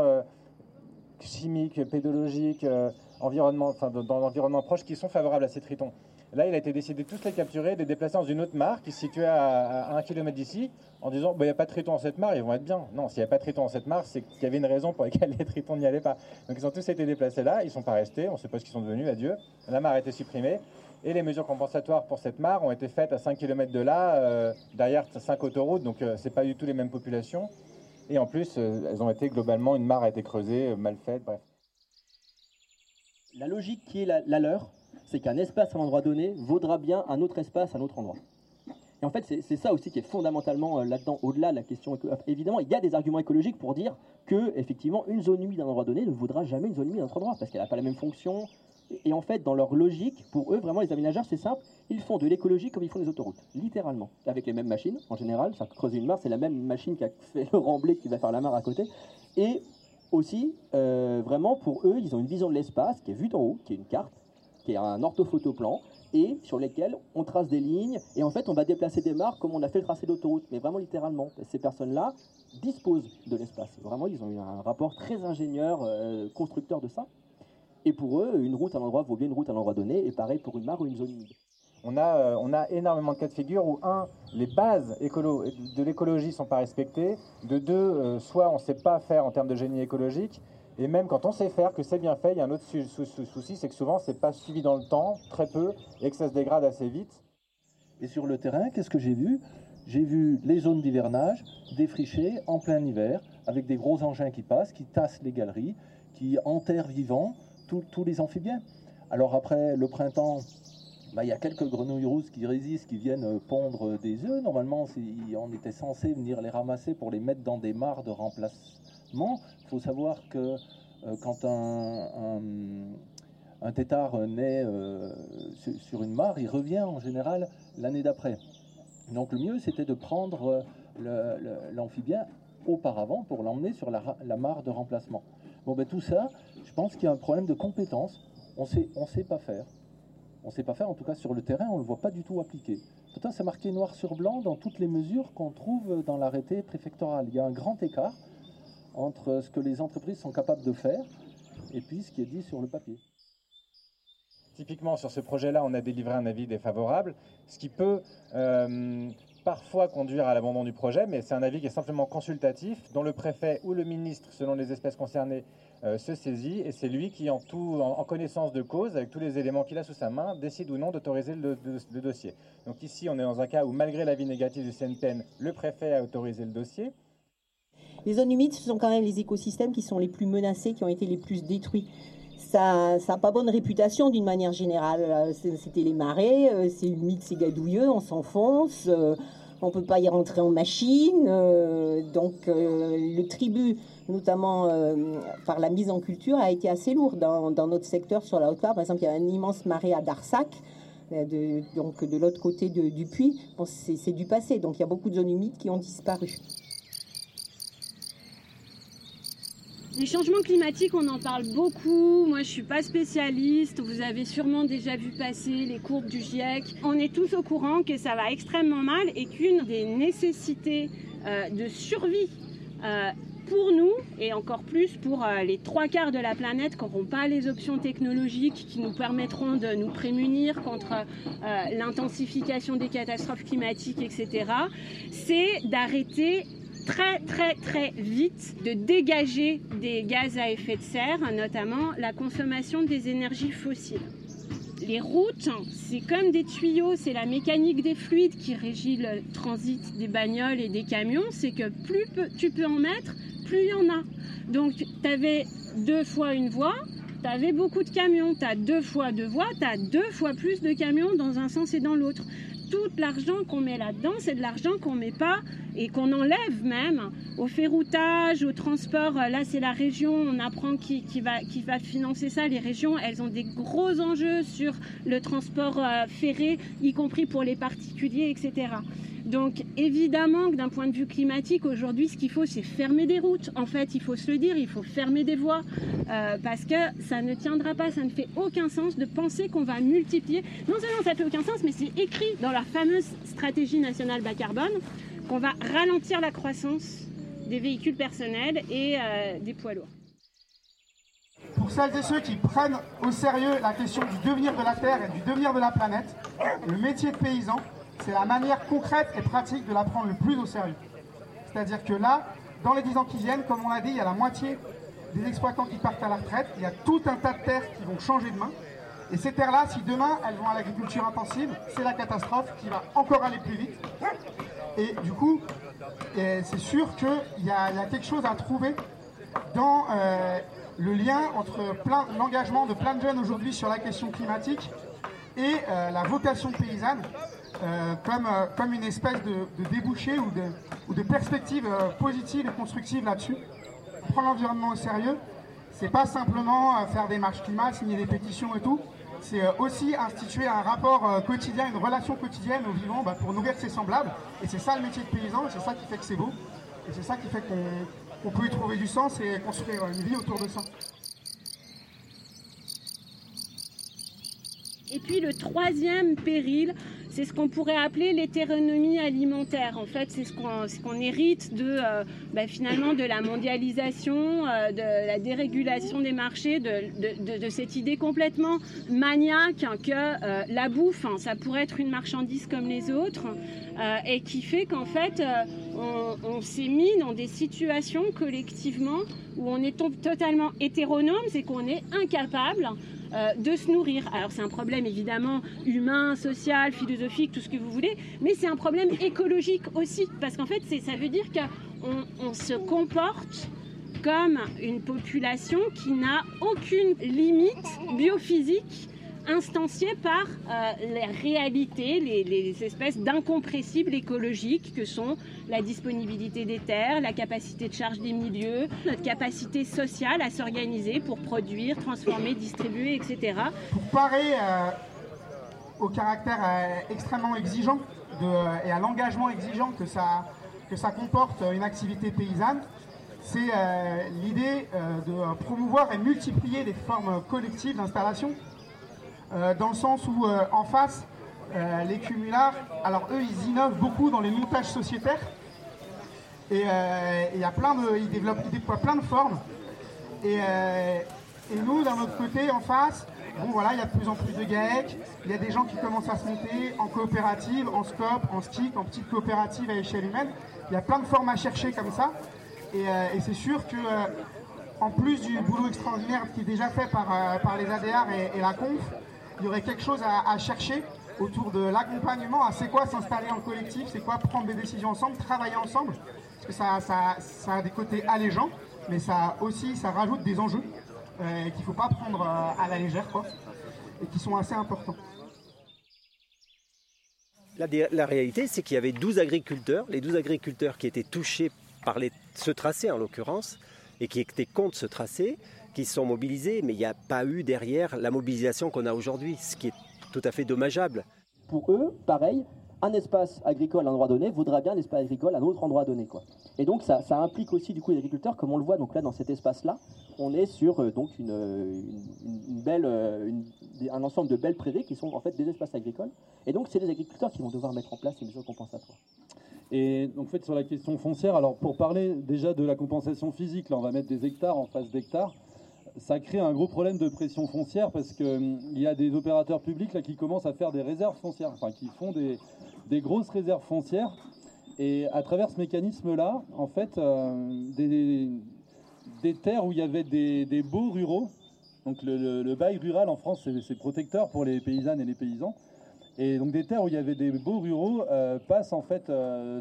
chimiques, pédologiques, environnement, dans l'environnement proche qui sont favorables à ces tritons. Là, il a été décidé de tous les capturer, de les déplacer dans une autre mare qui se situait à, un kilomètre d'ici, en disant bah, il n'y a pas de tritons dans cette mare, ils vont être bien. Non, s'il n'y a pas de tritons dans cette mare, c'est qu'il y avait une raison pour laquelle les tritons n'y allaient pas. Donc ils ont tous été déplacés là, ils ne sont pas restés, on ne sait pas ce qu'ils sont devenus, adieu. La mare a été supprimée. Et les mesures compensatoires pour cette mare ont été faites à 5 km de là, euh, derrière 5 autoroutes, donc euh, ce n'est pas du tout les mêmes populations. Et en plus, euh, elles ont été globalement, une mare a été creusée, mal faite, bref.
La logique qui est la leur, c'est qu'un espace à un endroit donné vaudra bien un autre espace à un autre endroit. Et en fait, c'est ça aussi qui est fondamentalement euh, là-dedans, au-delà de la question. Évidemment, il y a des arguments écologiques pour dire que, effectivement, une zone humide à un endroit donné ne vaudra jamais une zone humide à un autre endroit, parce qu'elle n'a pas la même fonction. Et en fait, dans leur logique, pour eux, vraiment, les aménageurs, c'est simple, ils font de l'écologie comme ils font des autoroutes, littéralement. Avec les mêmes machines, en général, creuser une mare, c'est la même machine qui a *laughs* fait le remblai qui va faire la mare à côté. Et aussi, euh, vraiment, pour eux, ils ont une vision de l'espace qui est vue d'en haut, qui est une carte, qui est un orthophotoplan, et sur lesquels on trace des lignes, et en fait on va déplacer des marques comme on a fait le tracé d'autoroute, mais vraiment littéralement. Ces personnes-là disposent de l'espace. Vraiment, ils ont eu un rapport très ingénieur, euh, constructeur de ça. Et pour eux, une route à un endroit vaut bien une route à un endroit donné, et pareil pour une mare ou une zone humide.
On a, euh, on a énormément de cas de figure où, un, les bases écolo de l'écologie ne sont pas respectées, de deux, euh, soit on ne sait pas faire en termes de génie écologique, et même quand on sait faire, que c'est bien fait, il y a un autre souci, c'est que souvent c'est pas suivi dans le temps, très peu, et que ça se dégrade assez vite.
Et sur le terrain, qu'est-ce que j'ai vu? J'ai vu les zones d'hivernage défrichées en plein hiver, avec des gros engins qui passent, qui tassent les galeries, qui enterrent vivants tous les amphibiens. Alors après le printemps, bah, il y a quelques grenouilles rousses qui résistent, qui viennent pondre des œufs. Normalement, on était censé venir les ramasser pour les mettre dans des mares de remplacement il faut savoir que euh, quand un, un, tétard naît euh, sur une mare, il revient en général l'année d'après. Donc le mieux, c'était de prendre l'amphibien auparavant pour l'emmener sur la, mare de remplacement. Bon, ben tout ça, je pense qu'il y a un problème de compétence. On sait, on sait pas faire. On ne sait pas faire, en tout cas sur le terrain, on ne le voit pas du tout appliqué. Pourtant, c'est marqué noir sur blanc dans toutes les mesures qu'on trouve dans l'arrêté préfectoral. Il y a un grand écart entre ce que les entreprises sont capables de faire et puis ce qui est dit sur le papier.
Typiquement, sur ce projet-là, on a délivré un avis défavorable, ce qui peut euh, parfois conduire à l'abandon du projet, mais c'est un avis qui est simplement consultatif, dont le préfet ou le ministre, selon les espèces concernées, euh, se saisit, et c'est lui qui, en, tout, en, connaissance de cause, avec tous les éléments qu'il a sous sa main, décide ou non d'autoriser le, dossier. Donc ici, on est dans un cas où, malgré l'avis négatif du CNPN, le préfet a autorisé le dossier.
Les zones humides, ce sont quand même les écosystèmes qui sont les plus menacés, qui ont été les plus détruits ça n'a pas bonne réputation d'une manière générale. Euh, c'était les marais, euh, c'est humide, c'est gadouilleux, on s'enfonce, euh, on ne peut pas y rentrer en machine. donc le tribut, notamment par la mise en culture, a été assez lourd dans, notre secteur sur la Haute-Loire. Par exemple, il y a un immense marais à Darsac. donc de l'autre côté du puits, c'est du passé. Donc il y a beaucoup de zones humides qui ont disparu.
Les changements climatiques, on en parle beaucoup. Moi, je suis pas spécialiste. Vous avez sûrement déjà vu passer les courbes du GIEC. On est tous au courant que ça va extrêmement mal et qu'une des nécessités euh, de survie euh, pour nous et encore plus pour euh, les trois quarts de la planète qui n'auront pas les options technologiques qui nous permettront de nous prémunir contre l'intensification des catastrophes climatiques, etc., c'est d'arrêter très très très vite de dégager des gaz à effet de serre, notamment la consommation des énergies fossiles. Les routes, c'est comme des tuyaux, c'est la mécanique des fluides qui régit le transit des bagnoles et des camions, c'est que plus tu peux en mettre, plus il y en a. Donc tu avais deux fois une voie, tu avais beaucoup de camions, tu as deux fois deux voies, tu as deux fois plus de camions dans un sens et dans l'autre tout l'argent qu'on met là-dedans, c'est de l'argent qu'on met pas et qu'on enlève même au ferroutage, au transport. Là, c'est la région, on apprend qui, va, financer ça. Les régions, elles ont des gros enjeux sur le transport euh, ferré, y compris pour les particuliers, etc. Donc évidemment que d'un point de vue climatique, aujourd'hui, ce qu'il faut, c'est fermer des routes. En fait, il faut se le dire, il faut fermer des voies euh, parce que ça ne tiendra pas, ça ne fait aucun sens de penser qu'on va multiplier. Non seulement ça ne fait aucun sens, mais c'est écrit dans la fameuse stratégie nationale bas carbone qu'on va ralentir la croissance des véhicules personnels et euh, des poids lourds.
Pour celles et ceux qui prennent au sérieux la question du devenir de la Terre et du devenir de la planète, le métier de paysan, c'est la manière concrète et pratique de la prendre le plus au sérieux. C'est-à-dire que là, dans les 10 ans qui viennent, comme on l'a dit, il y a la moitié des exploitants qui partent à la retraite, il y a tout un tas de terres qui vont changer de main. Et ces terres-là, si demain elles vont à l'agriculture intensive, c'est la catastrophe qui va encore aller plus vite. Et du coup, c'est sûr qu'il y, a quelque chose à trouver dans euh, le lien entre l'engagement de plein de jeunes aujourd'hui sur la question climatique et euh, la vocation paysanne euh, comme, euh, comme une espèce de, débouché ou de, ou de perspective positive et constructive là-dessus. Prendre l'environnement au sérieux, c'est pas simplement faire des marches climat, signer des pétitions et tout, c'est aussi instituer un rapport quotidien, une relation quotidienne au vivant bah, pour nourrir ses semblables. Et c'est ça le métier de paysan, c'est ça qui fait que c'est beau, et c'est ça qui fait qu'on peut y trouver du sens et construire une vie autour de ça.
Et puis le troisième péril, c'est ce qu'on pourrait appeler l'hétéronomie alimentaire. En fait, c'est ce qu'on hérite de euh, bah, finalement de la mondialisation, euh, de la dérégulation des marchés, de, cette idée complètement maniaque que euh, la bouffe, hein, ça pourrait être une marchandise comme les autres, et qui fait qu'en fait, on, s'est mis dans des situations collectivement où on est totalement hétéronome, c'est qu'on est incapable euh, de se nourrir. Alors c'est un problème évidemment humain, social, philosophique, tout ce que vous voulez, mais c'est un problème écologique aussi, parce qu'en fait ça veut dire qu'on se comporte comme une population qui n'a aucune limite biophysique instanciée par euh, les réalités, les, espèces d'incompressibles écologiques que sont la disponibilité des terres, la capacité de charge des milieux, notre capacité sociale à s'organiser pour produire, transformer, distribuer, etc.
Pour parer euh, au caractère euh, extrêmement exigeant et à l'engagement exigeant que ça, que ça comporte une activité paysanne, c'est l'idée de promouvoir et multiplier les formes collectives d'installation euh, dans le sens où euh, en face, euh, les cumulards, alors eux, ils innovent beaucoup dans les montages sociétaires. Et il y a plein de, ils développent, déploient plein de formes. Et, nous, d'un autre côté, en face, bon voilà, il y a de plus en plus de GAEC, il y a des gens qui commencent à se monter en coopérative, en SCOP, en STIC, en petite coopérative à échelle humaine. Il y a plein de formes à chercher comme ça. Et, c'est sûr que en plus du boulot extraordinaire qui est déjà fait par, par les ADR et, la CONF, il y aurait quelque chose à, chercher autour de l'accompagnement. C'est quoi s'installer en collectif? C'est quoi prendre des décisions ensemble, travailler ensemble? Parce que ça, a des côtés allégeants, mais ça aussi, ça rajoute des enjeux euh, qu'il ne faut pas prendre euh, à la légère, quoi, et qui sont assez importants.
La réalité, c'est qu'il y avait 12 agriculteurs, les 12 agriculteurs qui étaient touchés par ce tracé en l'occurrence, et qui étaient contre ce tracé, qui se sont mobilisés, mais il n'y a pas eu derrière la mobilisation qu'on a aujourd'hui, ce qui est tout à fait dommageable.
Pour eux, pareil, un espace agricole à un endroit donné vaudra bien un espace agricole à un autre endroit donné. Quoi. Et donc ça, implique aussi du coup les agriculteurs, comme on le voit donc là dans cet espace-là, on est sur euh, donc une, belle, euh, un ensemble de belles prairies qui sont en fait des espaces agricoles. Et donc c'est les agriculteurs qui vont devoir mettre en place ces mesures compensatoires.
Et donc, en fait, sur la question foncière, alors pour parler déjà de la compensation physique, là, on va mettre des hectares en face d'hectares. Ça crée un gros problème de pression foncière parce qu'il hum, y a des opérateurs publics là, qui commencent à faire des réserves foncières, enfin qui font des, des grosses réserves foncières. Et à travers ce mécanisme-là, en fait, euh, des, des, terres où il y avait des, des baux ruraux, donc le, bail rural en France, c'est protecteur pour les paysannes et les paysans. Et donc des terres où il y avait des beaux ruraux euh, passent en fait euh,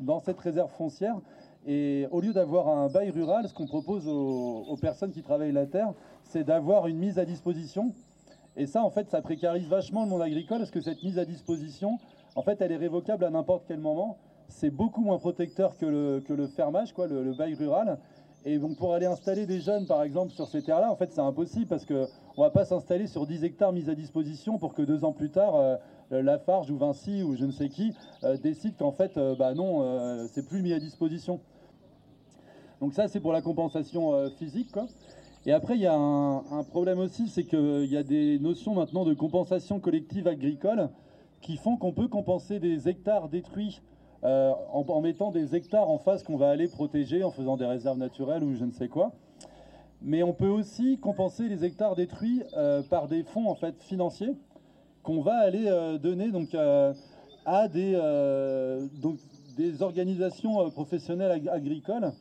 dans cette réserve foncière. Et au lieu d'avoir un bail rural, ce qu'on propose aux, personnes qui travaillent la terre, c'est d'avoir une mise à disposition. Et ça, en fait, ça précarise vachement le monde agricole parce que cette mise à disposition, en fait, elle est révocable à n'importe quel moment. C'est beaucoup moins protecteur que le, fermage, le, bail rural. Et donc pour aller installer des jeunes, par exemple, sur ces terres-là, en fait, c'est impossible parce qu'on ne va pas s'installer sur 10 hectares mis à disposition pour que deux ans plus tard, euh, Lafarge ou Vinci ou je ne sais qui euh, décide qu'en fait, euh, bah non, c'est plus mis à disposition. Donc ça, c'est pour la compensation physique. Et après, il y a un, problème aussi, c'est qu'il y a des notions maintenant de compensation collective agricole qui font qu'on peut compenser des hectares détruits euh, en, mettant des hectares en face qu'on va aller protéger en faisant des réserves naturelles ou je ne sais quoi. Mais on peut aussi compenser les hectares détruits euh, par des fonds en fait financiers qu'on va aller euh, donner donc à des, donc, des organisations professionnelles agricoles.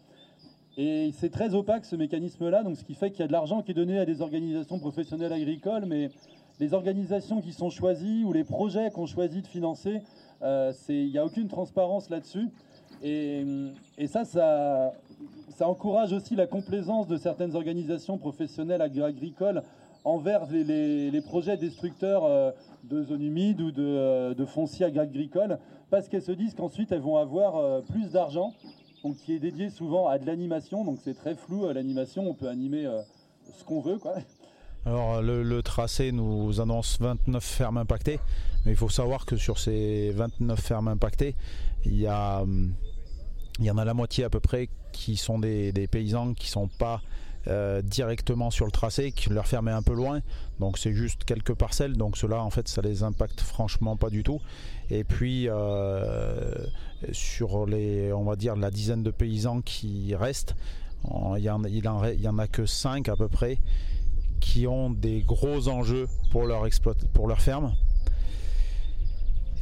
Et c'est très opaque ce mécanisme-là, donc ce qui fait qu'il y a de l'argent qui est donné à des organisations professionnelles agricoles, mais les organisations qui sont choisies ou les projets qu'on choisit de financer, euh, il n'y a aucune transparence là-dessus. Et, ça, ça, encourage aussi la complaisance de certaines organisations professionnelles agricoles envers les, projets destructeurs euh, de zones humides ou de, euh, de fonciers agricoles, parce qu'elles se disent qu'ensuite elles vont avoir plus d'argent, donc qui est dédié souvent à de l'animation, donc c'est très flou l'animation, on peut animer ce qu'on veut, quoi.
Alors le, tracé nous annonce 29 fermes impactées, mais il faut savoir que sur ces 29 fermes impactées, il y, a, il y en a la moitié à peu près qui sont des, paysans qui ne sont pas euh, directement sur le tracé, qui leur ferme est un peu loin, donc c'est juste quelques parcelles, donc cela en fait ça les impacte franchement pas du tout. Et puis euh, sur les, on va dire la dizaine de paysans qui restent, il y en, il y en a que 5 à peu près qui ont des gros enjeux pour leur, pour leur ferme.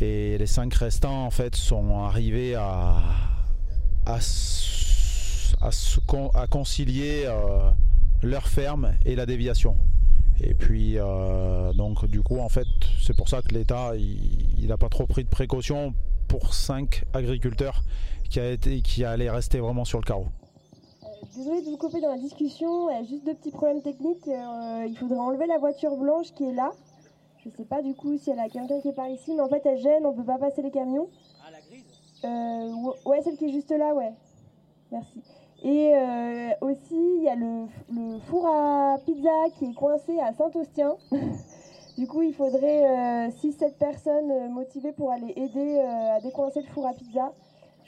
Et les cinq restants en fait sont arrivés à, à, à, concilier euh, leur ferme et la déviation. Et puis euh, donc du coup en fait c'est pour ça que l'État il n'a pas trop pris de précautions pour cinq agriculteurs qui, a été, qui allaient rester vraiment sur le carreau.
Désolée de vous couper dans la discussion, il y a juste deux petits problèmes techniques. Euh, il faudrait enlever la voiture blanche qui est là. Je sais pas du coup si elle a quelqu'un qui est par ici, mais en fait elle gêne, on peut pas passer les camions. Ah, la grise euh, Ouais, celle qui est juste là, ouais. Merci. Et euh, aussi, il y a le, four à pizza qui est coincé à Saint-Austien. *laughs* du coup, il faudrait 6-7 personnes motivées pour aller aider à décoincer le four à pizza.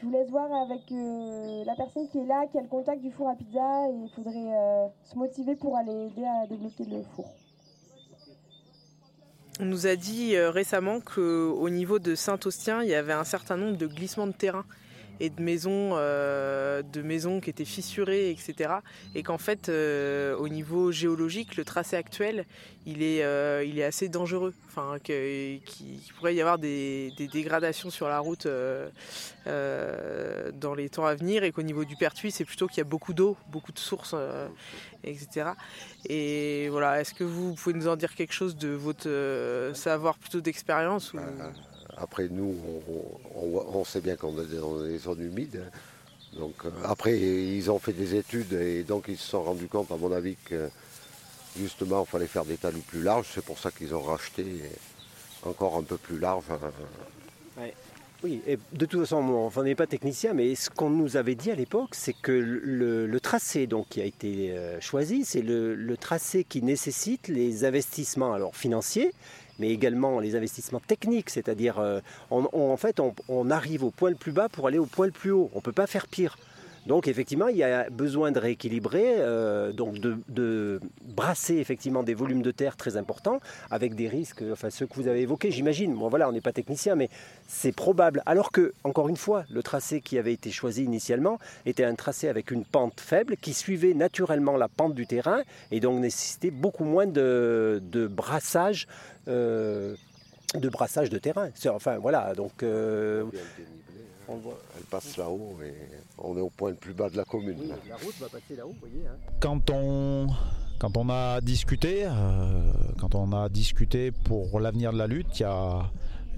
Je vous laisse voir avec euh, la personne qui est là, qui a le contact du four à pizza, et il faudrait euh, se motiver pour aller aider à débloquer le four.
On nous a dit euh, récemment qu'au niveau de Saint-Austien, il y avait un certain nombre de glissements de terrain et de maisons, euh, de maisons qui étaient fissurées, etc. Et qu'en fait, euh, au niveau géologique, le tracé actuel, il est, euh, il est assez dangereux. Enfin, qu'il pourrait y avoir des, dégradations sur la route dans les temps à venir, et qu'au niveau du Pertuis, c'est plutôt qu'il y a beaucoup d'eau, beaucoup de sources, etc. Et voilà, est-ce que vous pouvez nous en dire quelque chose de votre savoir plutôt d'expérience
après, nous, on, sait bien qu'on est dans des zones humides. Donc, euh, après, ils ont fait des études et donc ils se sont rendus compte, à mon avis, que justement, il fallait faire des talus plus larges. C'est pour ça qu'ils ont racheté encore un peu plus large.
Oui, et de toute façon, on n'est pas technicien, mais ce qu'on nous avait dit à l'époque, c'est que le, tracé donc, qui a été euh, choisi, c'est le, le, tracé qui nécessite les investissements alors, financiers, mais également les investissements techniques, c'est-à-dire euh, en fait on, arrive au point le plus bas pour aller au point le plus haut. On ne peut pas faire pire. Donc effectivement, il y a besoin de rééquilibrer, euh, donc de, brasser effectivement des volumes de terre très importants, avec des risques, enfin ceux que vous avez évoqués, j'imagine. Bon voilà, on n'est pas technicien, mais c'est probable. Alors que, encore une fois, le tracé qui avait été choisi initialement était un tracé avec une pente faible qui suivait naturellement la pente du terrain et donc nécessitait beaucoup moins de, brassage. Euh, de brassage de terrain. Enfin voilà, donc euh,
elle passe là-haut et on est au point le plus bas de la commune.
la route va passer là-haut, vous voyez. Hein.
Quand on quand on a discuté, euh, quand on a discuté pour l'avenir de la lutte, il y a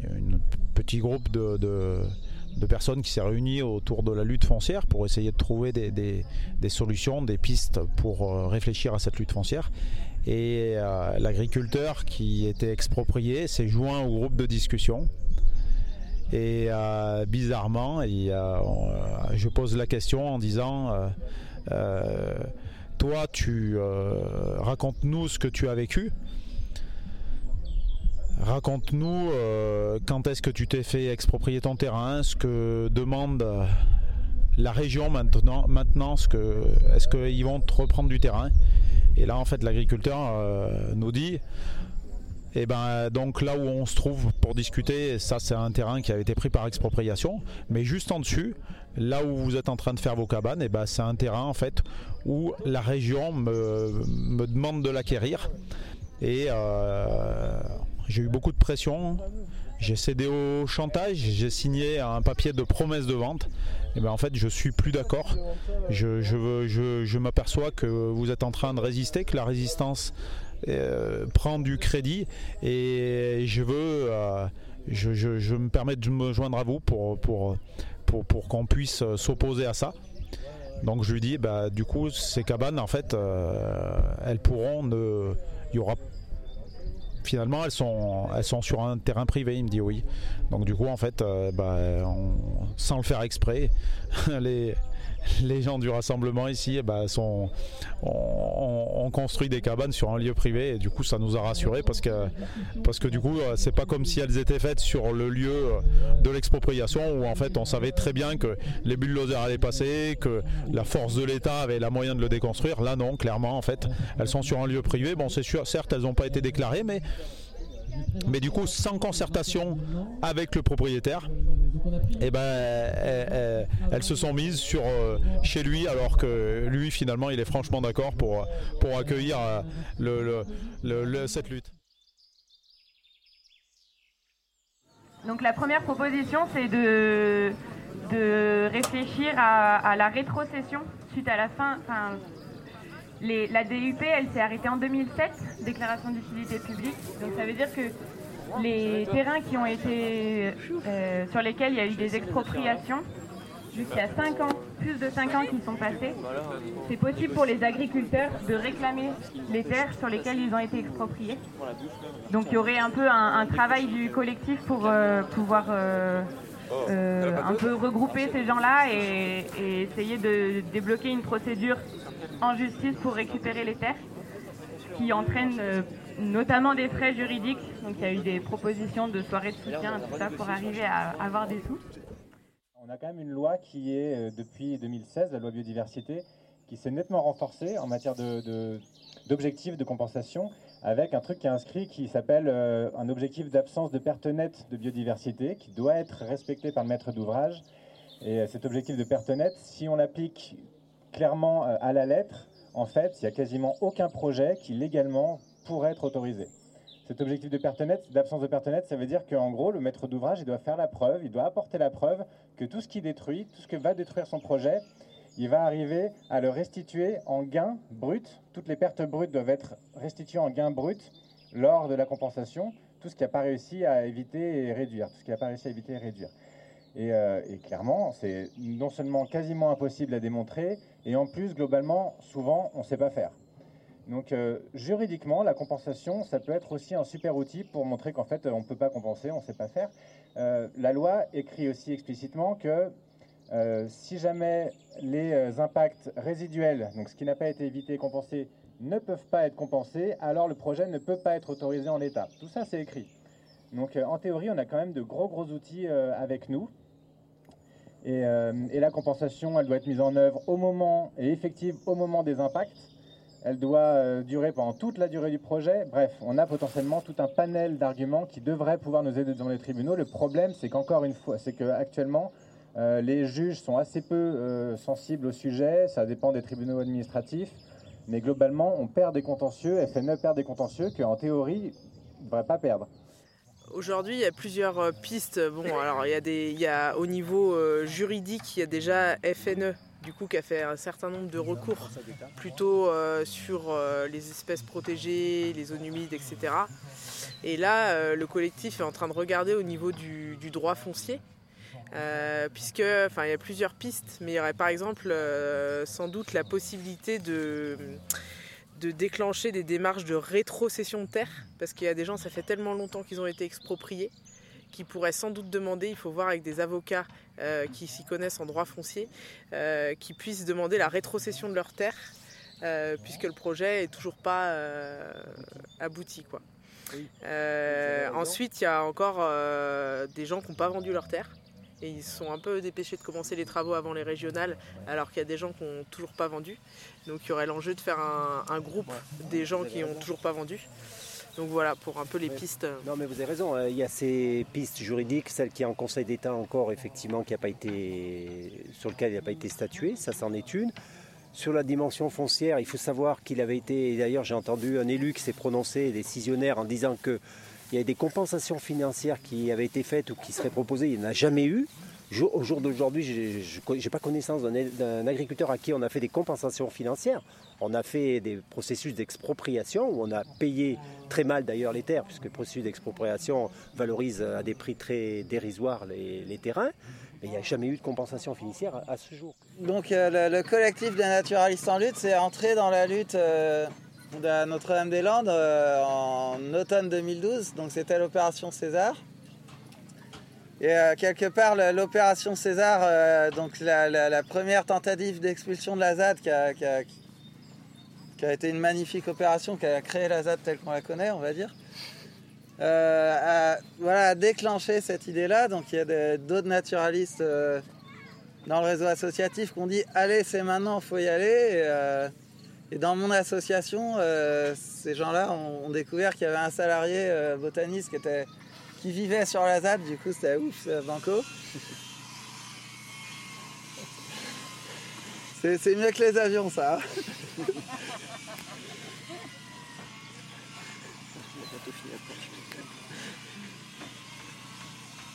un petit groupe de, de, personnes qui s'est réuni autour de la lutte foncière pour essayer de trouver des, des, solutions, des pistes pour euh, réfléchir à cette lutte foncière. Et euh, l'agriculteur qui était exproprié s'est joint au groupe de discussion et euh, bizarrement, euh, je pose la question en disant euh, Toi, tu raconte-nous ce que tu as vécu. Raconte-nous quand est-ce que tu t'es fait exproprier ton terrain, ce que demande la région maintenant, maintenant est-ce qu'ils vont te reprendre du terrain Et là, en fait, l'agriculteur nous dit et ben donc là où on se trouve pour discuter, ça c'est un terrain qui a été pris par expropriation, mais juste en dessus, là où vous êtes en train de faire vos cabanes, et ben c'est un terrain en fait où la région me, demande de l'acquérir. Et euh, j'ai eu beaucoup de pression. J'ai cédé au chantage, j'ai signé un papier de promesse de vente. Et ben en fait, je suis plus d'accord. Je, je, je m'aperçois que vous êtes en train de résister, que la résistance euh, prendre du crédit et je veux, euh, je, me permets de me joindre à vous pour, pour, pour, qu'on puisse s'opposer à ça. Donc je lui dis, bah, du coup, ces cabanes, en fait, euh, elles pourront ne. Y aura. Finalement, elles sont, elles sont sur un terrain privé, il me dit oui. Donc du coup, en fait, bah, sans le faire exprès, *laughs* les, les gens du rassemblement ici eh ben, sont, ont, construit des cabanes sur un lieu privé et du coup ça nous a rassurés parce que, parce que du coup euh, c'est pas comme si elles étaient faites sur le lieu euh, de l'expropriation où en fait on savait très bien que les bulldozers allaient passer, que la force de l'État avait la moyen de le déconstruire. Là non, clairement en fait elles sont sur un lieu privé. Bon c'est sûr, certes elles n'ont pas été déclarées mais mais du coup sans concertation avec le propriétaire eh ben elles, se sont mises sur euh, chez lui alors que lui finalement il est franchement d'accord pour, pour accueillir euh, cette lutte.
Donc la première proposition c'est de, de réfléchir à, la rétrocession suite à la fin, la DUP, elle s'est arrêtée en 2007, déclaration d'utilité publique. Donc ça veut dire que les terrains qui ont été, euh, sur lesquels il y a eu des expropriations, jusqu'à 5 ans, plus de 5 ans qui sont passés, c'est possible pour les agriculteurs de réclamer les terres sur lesquelles ils ont été expropriés. Donc il y aurait un peu un, travail du collectif pour euh, pouvoir euh, un peu regrouper ces gens-là et, essayer de débloquer une procédure en justice pour récupérer les terres, qui entraîne euh, notamment des frais juridiques. Donc il y a eu des propositions de soirées de soutien, tout ça, pour arriver à avoir des sous.
On a quand même une loi qui est, euh, depuis 2016, la loi biodiversité, qui s'est nettement renforcée en matière d'objectifs de, de, compensation, avec un truc qui est inscrit qui s'appelle euh, un objectif d'absence de perte nette de biodiversité, qui doit être respecté par le maître d'ouvrage Et cet objectif de perte nette, si on l'applique clairement à la lettre, en fait, il n'y a quasiment aucun projet qui légalement pourrait être autorisé. Cet objectif de perte nette, d'absence de perte nette, ça veut dire qu'en gros, le maître d'ouvrage, il doit faire la preuve, il doit apporter la preuve que tout ce qui détruit, tout ce que va détruire son projet, il va arriver à le restituer en gain brut. Toutes les pertes brutes doivent être restituées en gain brut lors de la compensation. Tout ce qui n'a pas réussi à éviter et réduire. Tout ce n'a pas réussi à éviter et réduire. Euh, et clairement, c'est non seulement quasiment impossible à démontrer, et en plus, globalement, souvent, on ne sait pas faire. Donc euh, juridiquement, la compensation, ça peut être aussi un super outil pour montrer qu'en fait, on ne peut pas compenser, on ne sait pas faire. Euh, la loi écrit aussi explicitement que euh, si jamais les impacts résiduels, donc ce qui n'a pas été évité et compensé, ne peuvent pas être compensés, alors le projet ne peut pas être autorisé en l'état. Tout ça, c'est écrit. Donc en théorie, on a quand même de gros gros outils avec nous. Et, et la compensation, elle doit être mise en œuvre au moment et effective au moment des impacts elle doit euh, durer pendant toute la durée du projet. Bref, on a potentiellement tout un panel d'arguments qui devraient pouvoir nous aider dans les tribunaux. Le problème, c'est qu'encore une fois, c'est qu'actuellement, euh, les juges sont assez peu euh, sensibles au sujet. Ça dépend des tribunaux administratifs. Mais globalement, on perd des contentieux. FNE perd des contentieux qu'en théorie, ne devrait pas perdre.
Aujourd'hui, il y a plusieurs pistes. Bon, alors il y a au niveau juridique, il y a déjà FNE du coup qui a fait un certain nombre de recours plutôt euh, sur euh, les espèces protégées, les zones humides, etc. Et là, euh, le collectif est en train de regarder au niveau du, droit foncier, puisque, enfin, il y a plusieurs pistes, mais il y aurait par exemple sans doute la possibilité de de déclencher des démarches de rétrocession de terre, parce qu'il y a des gens, ça fait tellement longtemps qu'ils ont été expropriés, qui pourraient sans doute demander, il faut voir avec des avocats euh, qui s'y connaissent en droit foncier, euh, qui puissent demander la rétrocession de leurs terres, euh, puisque le projet est toujours pas abouti. Quoi. ensuite, il y a encore des gens qui n'ont pas vendu leurs terres. Et ils sont un peu dépêchés de commencer les travaux avant les régionales, alors qu'il y a des gens qui n'ont toujours pas vendu. Donc il y aurait l'enjeu de faire un, un groupe des gens qui n'ont toujours pas vendu. Donc voilà, pour un peu les pistes.
Non, mais vous avez raison. Hein. Il y a ces pistes juridiques, celle qui est en Conseil d'État encore, effectivement, qui a pas été, sur lequel il n'a pas été statué. Ça, c'en est une. Sur la dimension foncière, il faut savoir qu'il avait été, d'ailleurs j'ai entendu un élu qui s'est prononcé, décisionnaire, en disant qu'il y avait des compensations financières qui avaient été faites ou qui seraient proposées, il n'y en a jamais eu. Au jour d'aujourd'hui, je n'ai pas connaissance d'un agriculteur à qui on a fait des compensations financières. On a fait des processus d'expropriation où on a payé très mal d'ailleurs les terres, puisque le processus d'expropriation valorise à des prix très dérisoires les, terrains. Mais il n'y a jamais eu de compensation financière à, ce jour.
Donc euh, le, collectif des naturalistes en lutte, c'est entré dans la lutte euh, de Notre-Dame-des-Landes euh, en automne 2012. Donc c'était l'opération César. Et euh, quelque part, l'opération César, euh, donc la, première tentative d'expulsion de la ZAD qui a, été une magnifique opération, qui a créé la ZAD telle qu'on la connaît, on va dire, a, voilà, déclenché cette idée-là. Donc il y a d'autres naturalistes dans le réseau associatif qui ont dit allez, c'est maintenant, faut y aller. Dans mon association, ces gens-là ont, découvert qu'il y avait un salarié botaniste qui qui vivait sur la ZAD, du coup c'était ouf, banco. C'est mieux que les avions ça. *laughs*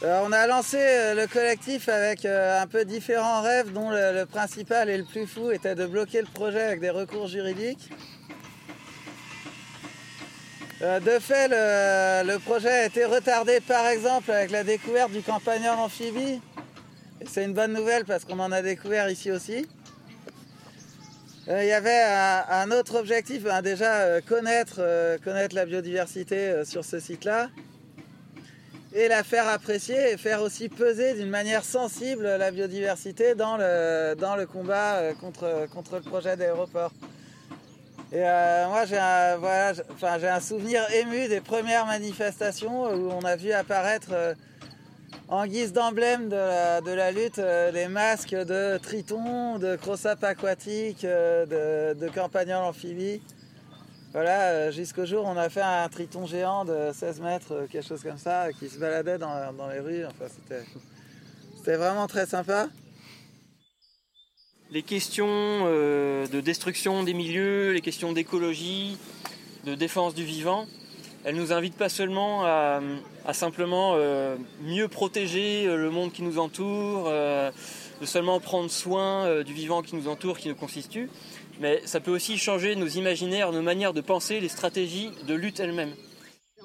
On a lancé euh, le collectif avec euh, un peu différents rêves dont le principal et le plus fou était de bloquer le projet avec des recours juridiques. Euh, de fait, le, projet a été retardé par exemple avec la découverte du campagnol amphibie. Et c'est une bonne nouvelle parce qu'on en a découvert ici aussi. Il y avait un, autre objectif, hein, déjà connaître la biodiversité sur ce site-là et la faire apprécier et faire aussi peser d'une manière sensible la biodiversité dans le, dans le combat contre, contre le projet d'aéroport. Et euh, moi, j'ai un, voilà, j'ai un souvenir ému des premières manifestations où on a vu apparaître euh, en guise d'emblème de la, lutte euh, des masques de tritons, de crossaps aquatiques, de, de campagnols amphibies. Voilà, jusqu'au jour on a fait un triton géant de 16 mètres, quelque chose comme ça, qui se baladait dans, les rues. Enfin, c'était, vraiment très sympa.
les questions euh, de destruction des milieux, les questions d'écologie, de défense du vivant, elles nous invitent pas seulement à, simplement euh, mieux protéger le monde qui nous entoure, de seulement prendre soin du vivant qui nous entoure, qui nous constitue, mais ça peut aussi changer nos imaginaires, nos manières de penser, les stratégies de lutte elles-mêmes.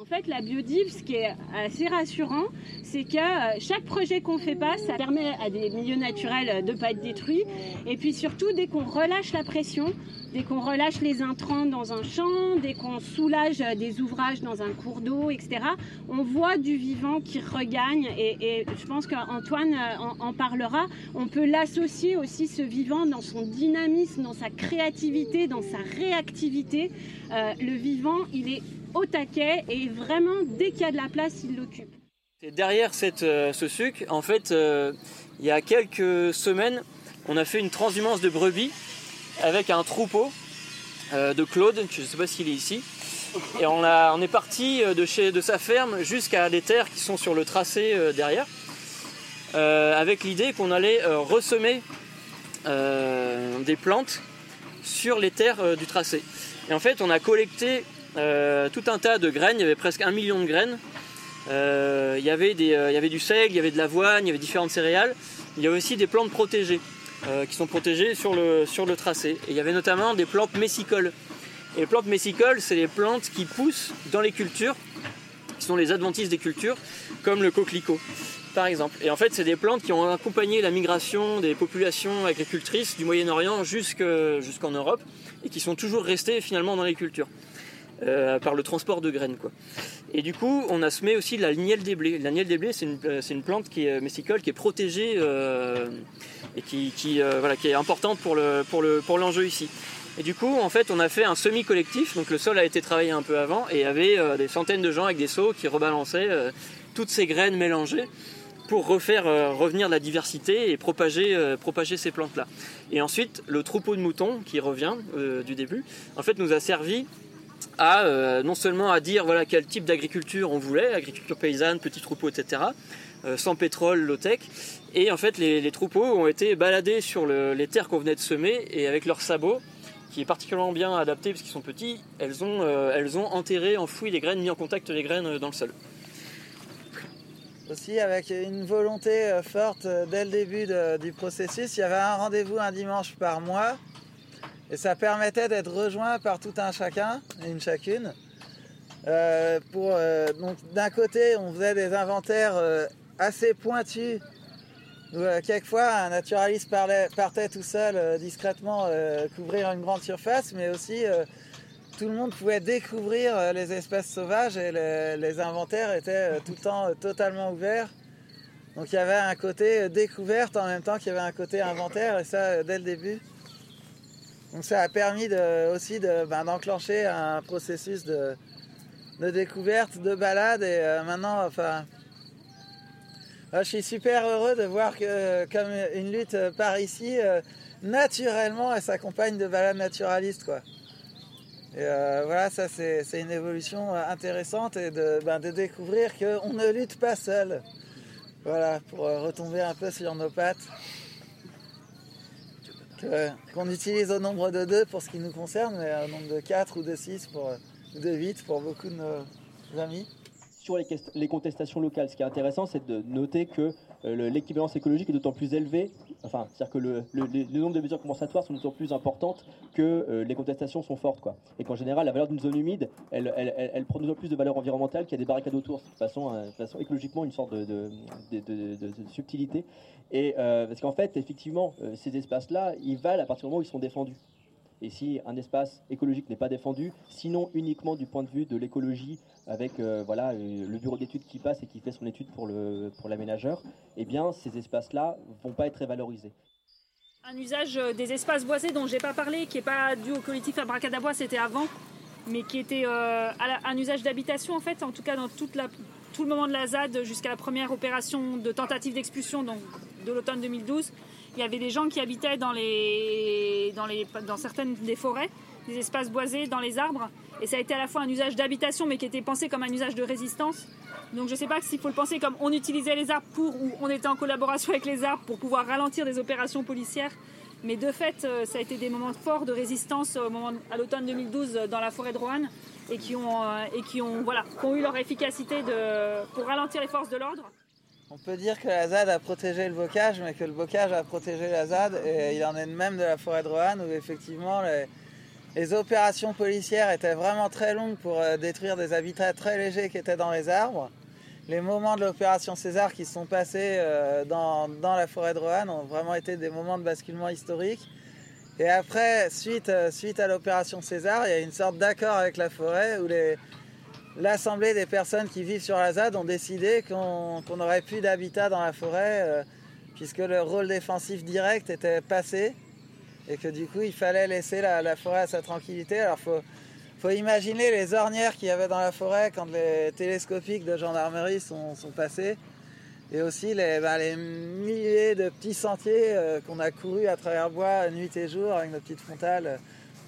En fait, la biodive, ce qui est assez rassurant, c'est que euh, chaque projet qu'on fait pas, ça permet à des milieux naturels de ne pas être détruits. Et puis surtout, dès qu'on relâche la pression, dès qu'on relâche les intrants dans un champ, dès qu'on soulage des ouvrages dans un cours d'eau, etc., on voit du vivant qui regagne. Et, je pense qu'Antoine euh, en, parlera. On peut l'associer aussi, ce vivant, dans son dynamisme, dans sa créativité, dans sa réactivité. Euh, le vivant, il est au taquet et vraiment, dès qu'il y a de la place, il l'occupe.
Derrière cette, euh, ce suc, en fait, euh, il y a quelques semaines, on a fait une transhumance de brebis avec un troupeau euh, de Claude, je ne sais pas s'il est ici. Et on, a, on est parti de, chez, de sa ferme jusqu'à des terres qui sont sur le tracé derrière, avec l'idée qu'on allait ressemer des plantes sur les terres du tracé. Et en fait, on a collecté euh, tout un tas de graines, il y avait presque un million de graines. Euh, il, y avait euh, il y avait du seigle, il y avait de l'avoine, il y avait différentes céréales. Il y avait aussi des plantes protégées, qui sont protégées sur le, tracé. Et il y avait notamment des plantes messicoles. Et les plantes messicoles, c'est les plantes qui poussent dans les cultures, qui sont les adventistes des cultures, comme le coquelicot, par exemple. Et en fait, c'est des plantes qui ont accompagné la migration des populations agricultrices du Moyen-Orient jusqu'en Europe, et qui sont toujours restées finalement dans les cultures. Euh, par le transport de graines. Quoi. Et du coup, on a semé aussi la lignelle des blés. La lignelle des blés, c'est une, euh, une, plante qui est messicole, qui est protégée euh, et qui, qui, voilà, qui est importante pour, le, pour, le, pour l'enjeu ici. Et du coup, en fait, on a fait un semi-collectif. Donc le sol a été travaillé un peu avant et il y avait des centaines de gens avec des seaux qui rebalançaient toutes ces graines mélangées pour refaire revenir la diversité et propager, propager ces plantes-là. Et ensuite, le troupeau de moutons qui revient du début, en fait, nous a servi à euh, non seulement à dire voilà quel type d'agriculture on voulait, agriculture paysanne, petits troupeaux, etc., euh, sans pétrole, low-tech. Et en fait, les, troupeaux ont été baladés sur les terres qu'on venait de semer et avec leurs sabots, qui est particulièrement bien adapté parce qu'ils sont petits, elles ont, euh, elles ont enterré, enfoui les graines, mis en contact les graines dans le sol.
Aussi, avec une volonté forte dès le début du processus, il y avait un rendez-vous un dimanche par mois et ça permettait d'être rejoint par tout un chacun une chacune. Euh, euh, d'un côté, on faisait des inventaires euh, assez pointus. Où, quelquefois, un naturaliste partait tout seul discrètement couvrir une grande surface, mais aussi tout le monde pouvait découvrir les espèces sauvages et les inventaires étaient tout le temps totalement ouverts. Donc il y avait un côté découverte en même temps qu'il y avait un côté inventaire, et ça dès le début. Donc ça a permis aussi ben, d'enclencher un processus de, découverte, de balade. Et euh, maintenant, enfin, je suis super heureux de voir que comme une lutte par ici, euh, naturellement, elle s'accompagne de balades naturalistes. Quoi. Et euh, voilà, ça c'est une évolution intéressante et ben, de découvrir qu'on ne lutte pas seul. Voilà, pour retomber un peu sur nos pattes qu'on utilise au nombre de 2 pour ce qui nous concerne, mais au nombre de 4 ou de 6 pour, ou de 8 pour beaucoup de nos amis.
Sur les, contestations locales, ce qui est intéressant, c'est de noter que euh, l'équivalence écologique est d'autant plus élevée, enfin, c'est-à-dire que le, nombre de mesures compensatoires sont d'autant plus importantes que euh, les contestations sont fortes. Quoi. Et qu'en général, la valeur d'une zone humide, elle, elle, prend d'autant plus de valeur environnementale qu'il y a des barricades autour, de façon, euh, façon écologiquement une sorte de, subtilité. Et parce qu'en fait, effectivement, ces espaces-là, ils valent à partir du moment où ils sont défendus. Et si un espace écologique n'est pas défendu, sinon uniquement du point de vue de l'écologie, avec euh, voilà, euh, le bureau d'études qui passe et qui fait son étude pour, le, pour l'aménageur, eh bien ces espaces-là vont pas être très valorisés.
Un usage euh, des espaces boisés dont j'ai pas parlé, qui n'est pas dû au collectif Abracadabois, c'était avant, mais qui était un usage d'habitation en fait, en tout cas dans tout le moment de la ZAD jusqu'à la première opération de tentative d'expulsion donc, de l'automne 2012 il y avait des gens qui habitaient dans, les, dans, les, dans certaines des forêts, des espaces boisés, dans les arbres. Et ça a été à la fois un usage d'habitation, mais qui était pensé comme un usage de résistance. Donc je ne sais pas s'il faut le penser comme on utilisait les arbres pour, ou on était en collaboration avec les arbres pour pouvoir ralentir des opérations policières. Mais de fait, euh, ça a été des moments forts de résistance au moment, à l'automne 2012 dans la forêt de Roanne et qui ont, euh, et qui ont, voilà, qui ont eu leur efficacité de, pour ralentir les forces de l'ordre.
On peut dire que la ZAD a protégé le bocage, mais que le bocage a protégé la ZAD. Et il en est de même de la forêt de Roanne, où effectivement les, les opérations policières étaient vraiment très longues pour euh, détruire des habitats très légers qui étaient dans les arbres. Les moments de l'opération César qui se sont passés euh, dans, la forêt de Roanne ont vraiment été des moments de basculement historique. Et après, suite, euh, suite à l'opération César, il y a une sorte d'accord avec la forêt où l'assemblée des personnes qui vivent sur la ZAD ont décidé qu'on n'aurait plus d'habitat dans la forêt euh, puisque le rôle défensif direct était passé et que du coup il fallait laisser la, forêt à sa tranquillité. Alors faut, faut imaginer les ornières qu'il y avait dans la forêt quand les télescopiques de gendarmerie sont, passés. Et aussi les, ben, les, milliers de petits sentiers euh, qu'on a courus à travers bois nuit et jour avec nos petites frontales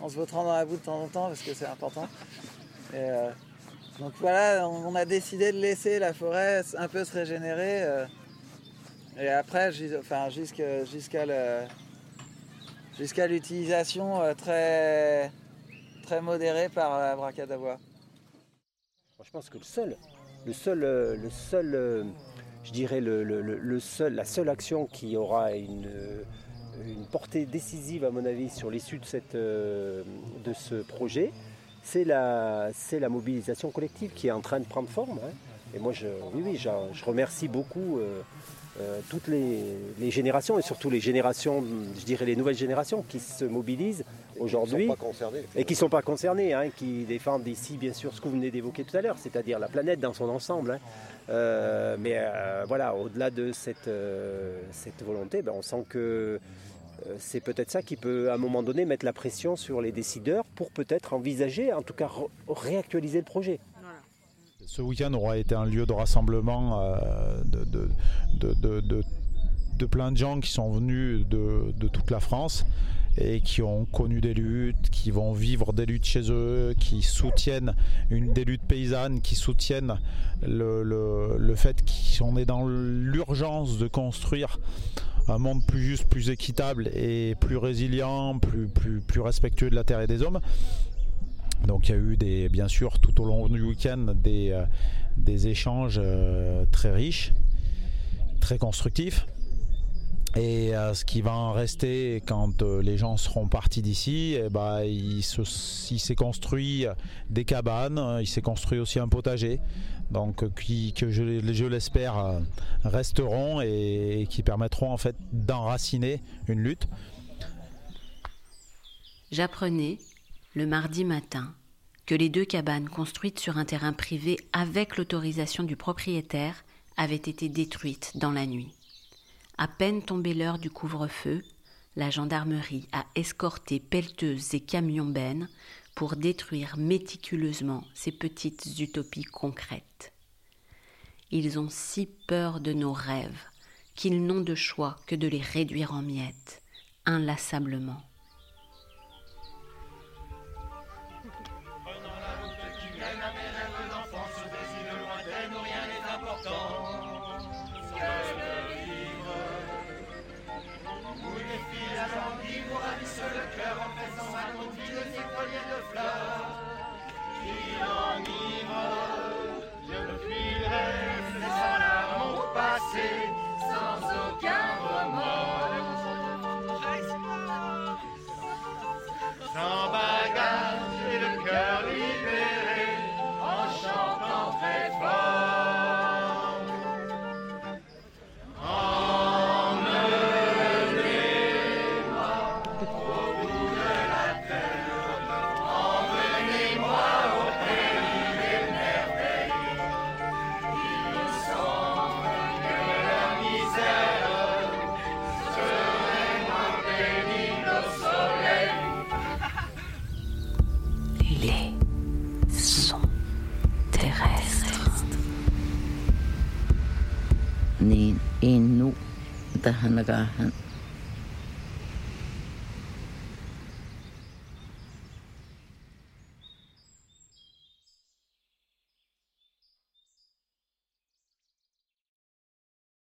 en se vautrant dans la boue de temps en temps parce que c'est important. Euh, donc voilà, on, a décidé de laisser la forêt un peu se régénérer. et après, jusqu'à l'utilisation très très modéré par la.
Je pense que le seul, le seul, euh, le seul, euh, je dirais le, seul, la seule action qui aura une, euh, portée décisive à mon avis sur l'issue de ce projet, c'est la, c'est la mobilisation collective qui est en train de prendre forme. Hein. Et moi, je, oui, oui, je, remercie beaucoup euh, toutes les, générations et surtout les générations, je dirais les nouvelles générations qui se mobilisent aujourd'hui et qui ne sont pas concernées, hein, qui défendent ici bien sûr ce que vous venez d'évoquer tout à l'heure, c'est-à-dire la planète dans son ensemble. Hein. Euh, mais euh, voilà, au-delà de cette, cette volonté, ben, on sent que c'est peut-être ça qui peut à un moment donné mettre la pression sur les décideurs pour peut-être envisager, en tout cas réactualiser le projet.
Ce week-end aura été un lieu de rassemblement euh, de, plein de gens qui sont venus de, toute la France et qui ont connu des luttes, qui vont vivre des luttes chez eux, qui soutiennent une, des luttes paysannes, qui soutiennent le, fait qu'on est dans l'urgence de construire un monde plus juste, plus équitable et plus résilient, plus, respectueux de la terre et des hommes. Donc il y a eu des, bien sûr tout au long du week-end des, euh, échanges euh, très riches, très constructifs. Et euh, ce qui va en rester quand les gens seront partis d'ici, eh ben, il, s'est construit des cabanes, il s'est construit aussi un potager, donc qui, que je, l'espère resteront et, et qui permettront en fait d'enraciner une lutte.
J'apprenais le mardi matin, que les deux cabanes construites sur un terrain privé avec l'autorisation du propriétaire avaient été détruites dans la nuit. À peine tombée l'heure du couvre-feu, la gendarmerie a escorté pelleteuses et camions bennes pour détruire méticuleusement ces petites utopies concrètes. Ils ont si peur de nos rêves qu'ils n'ont de choix que de les réduire en miettes, inlassablement.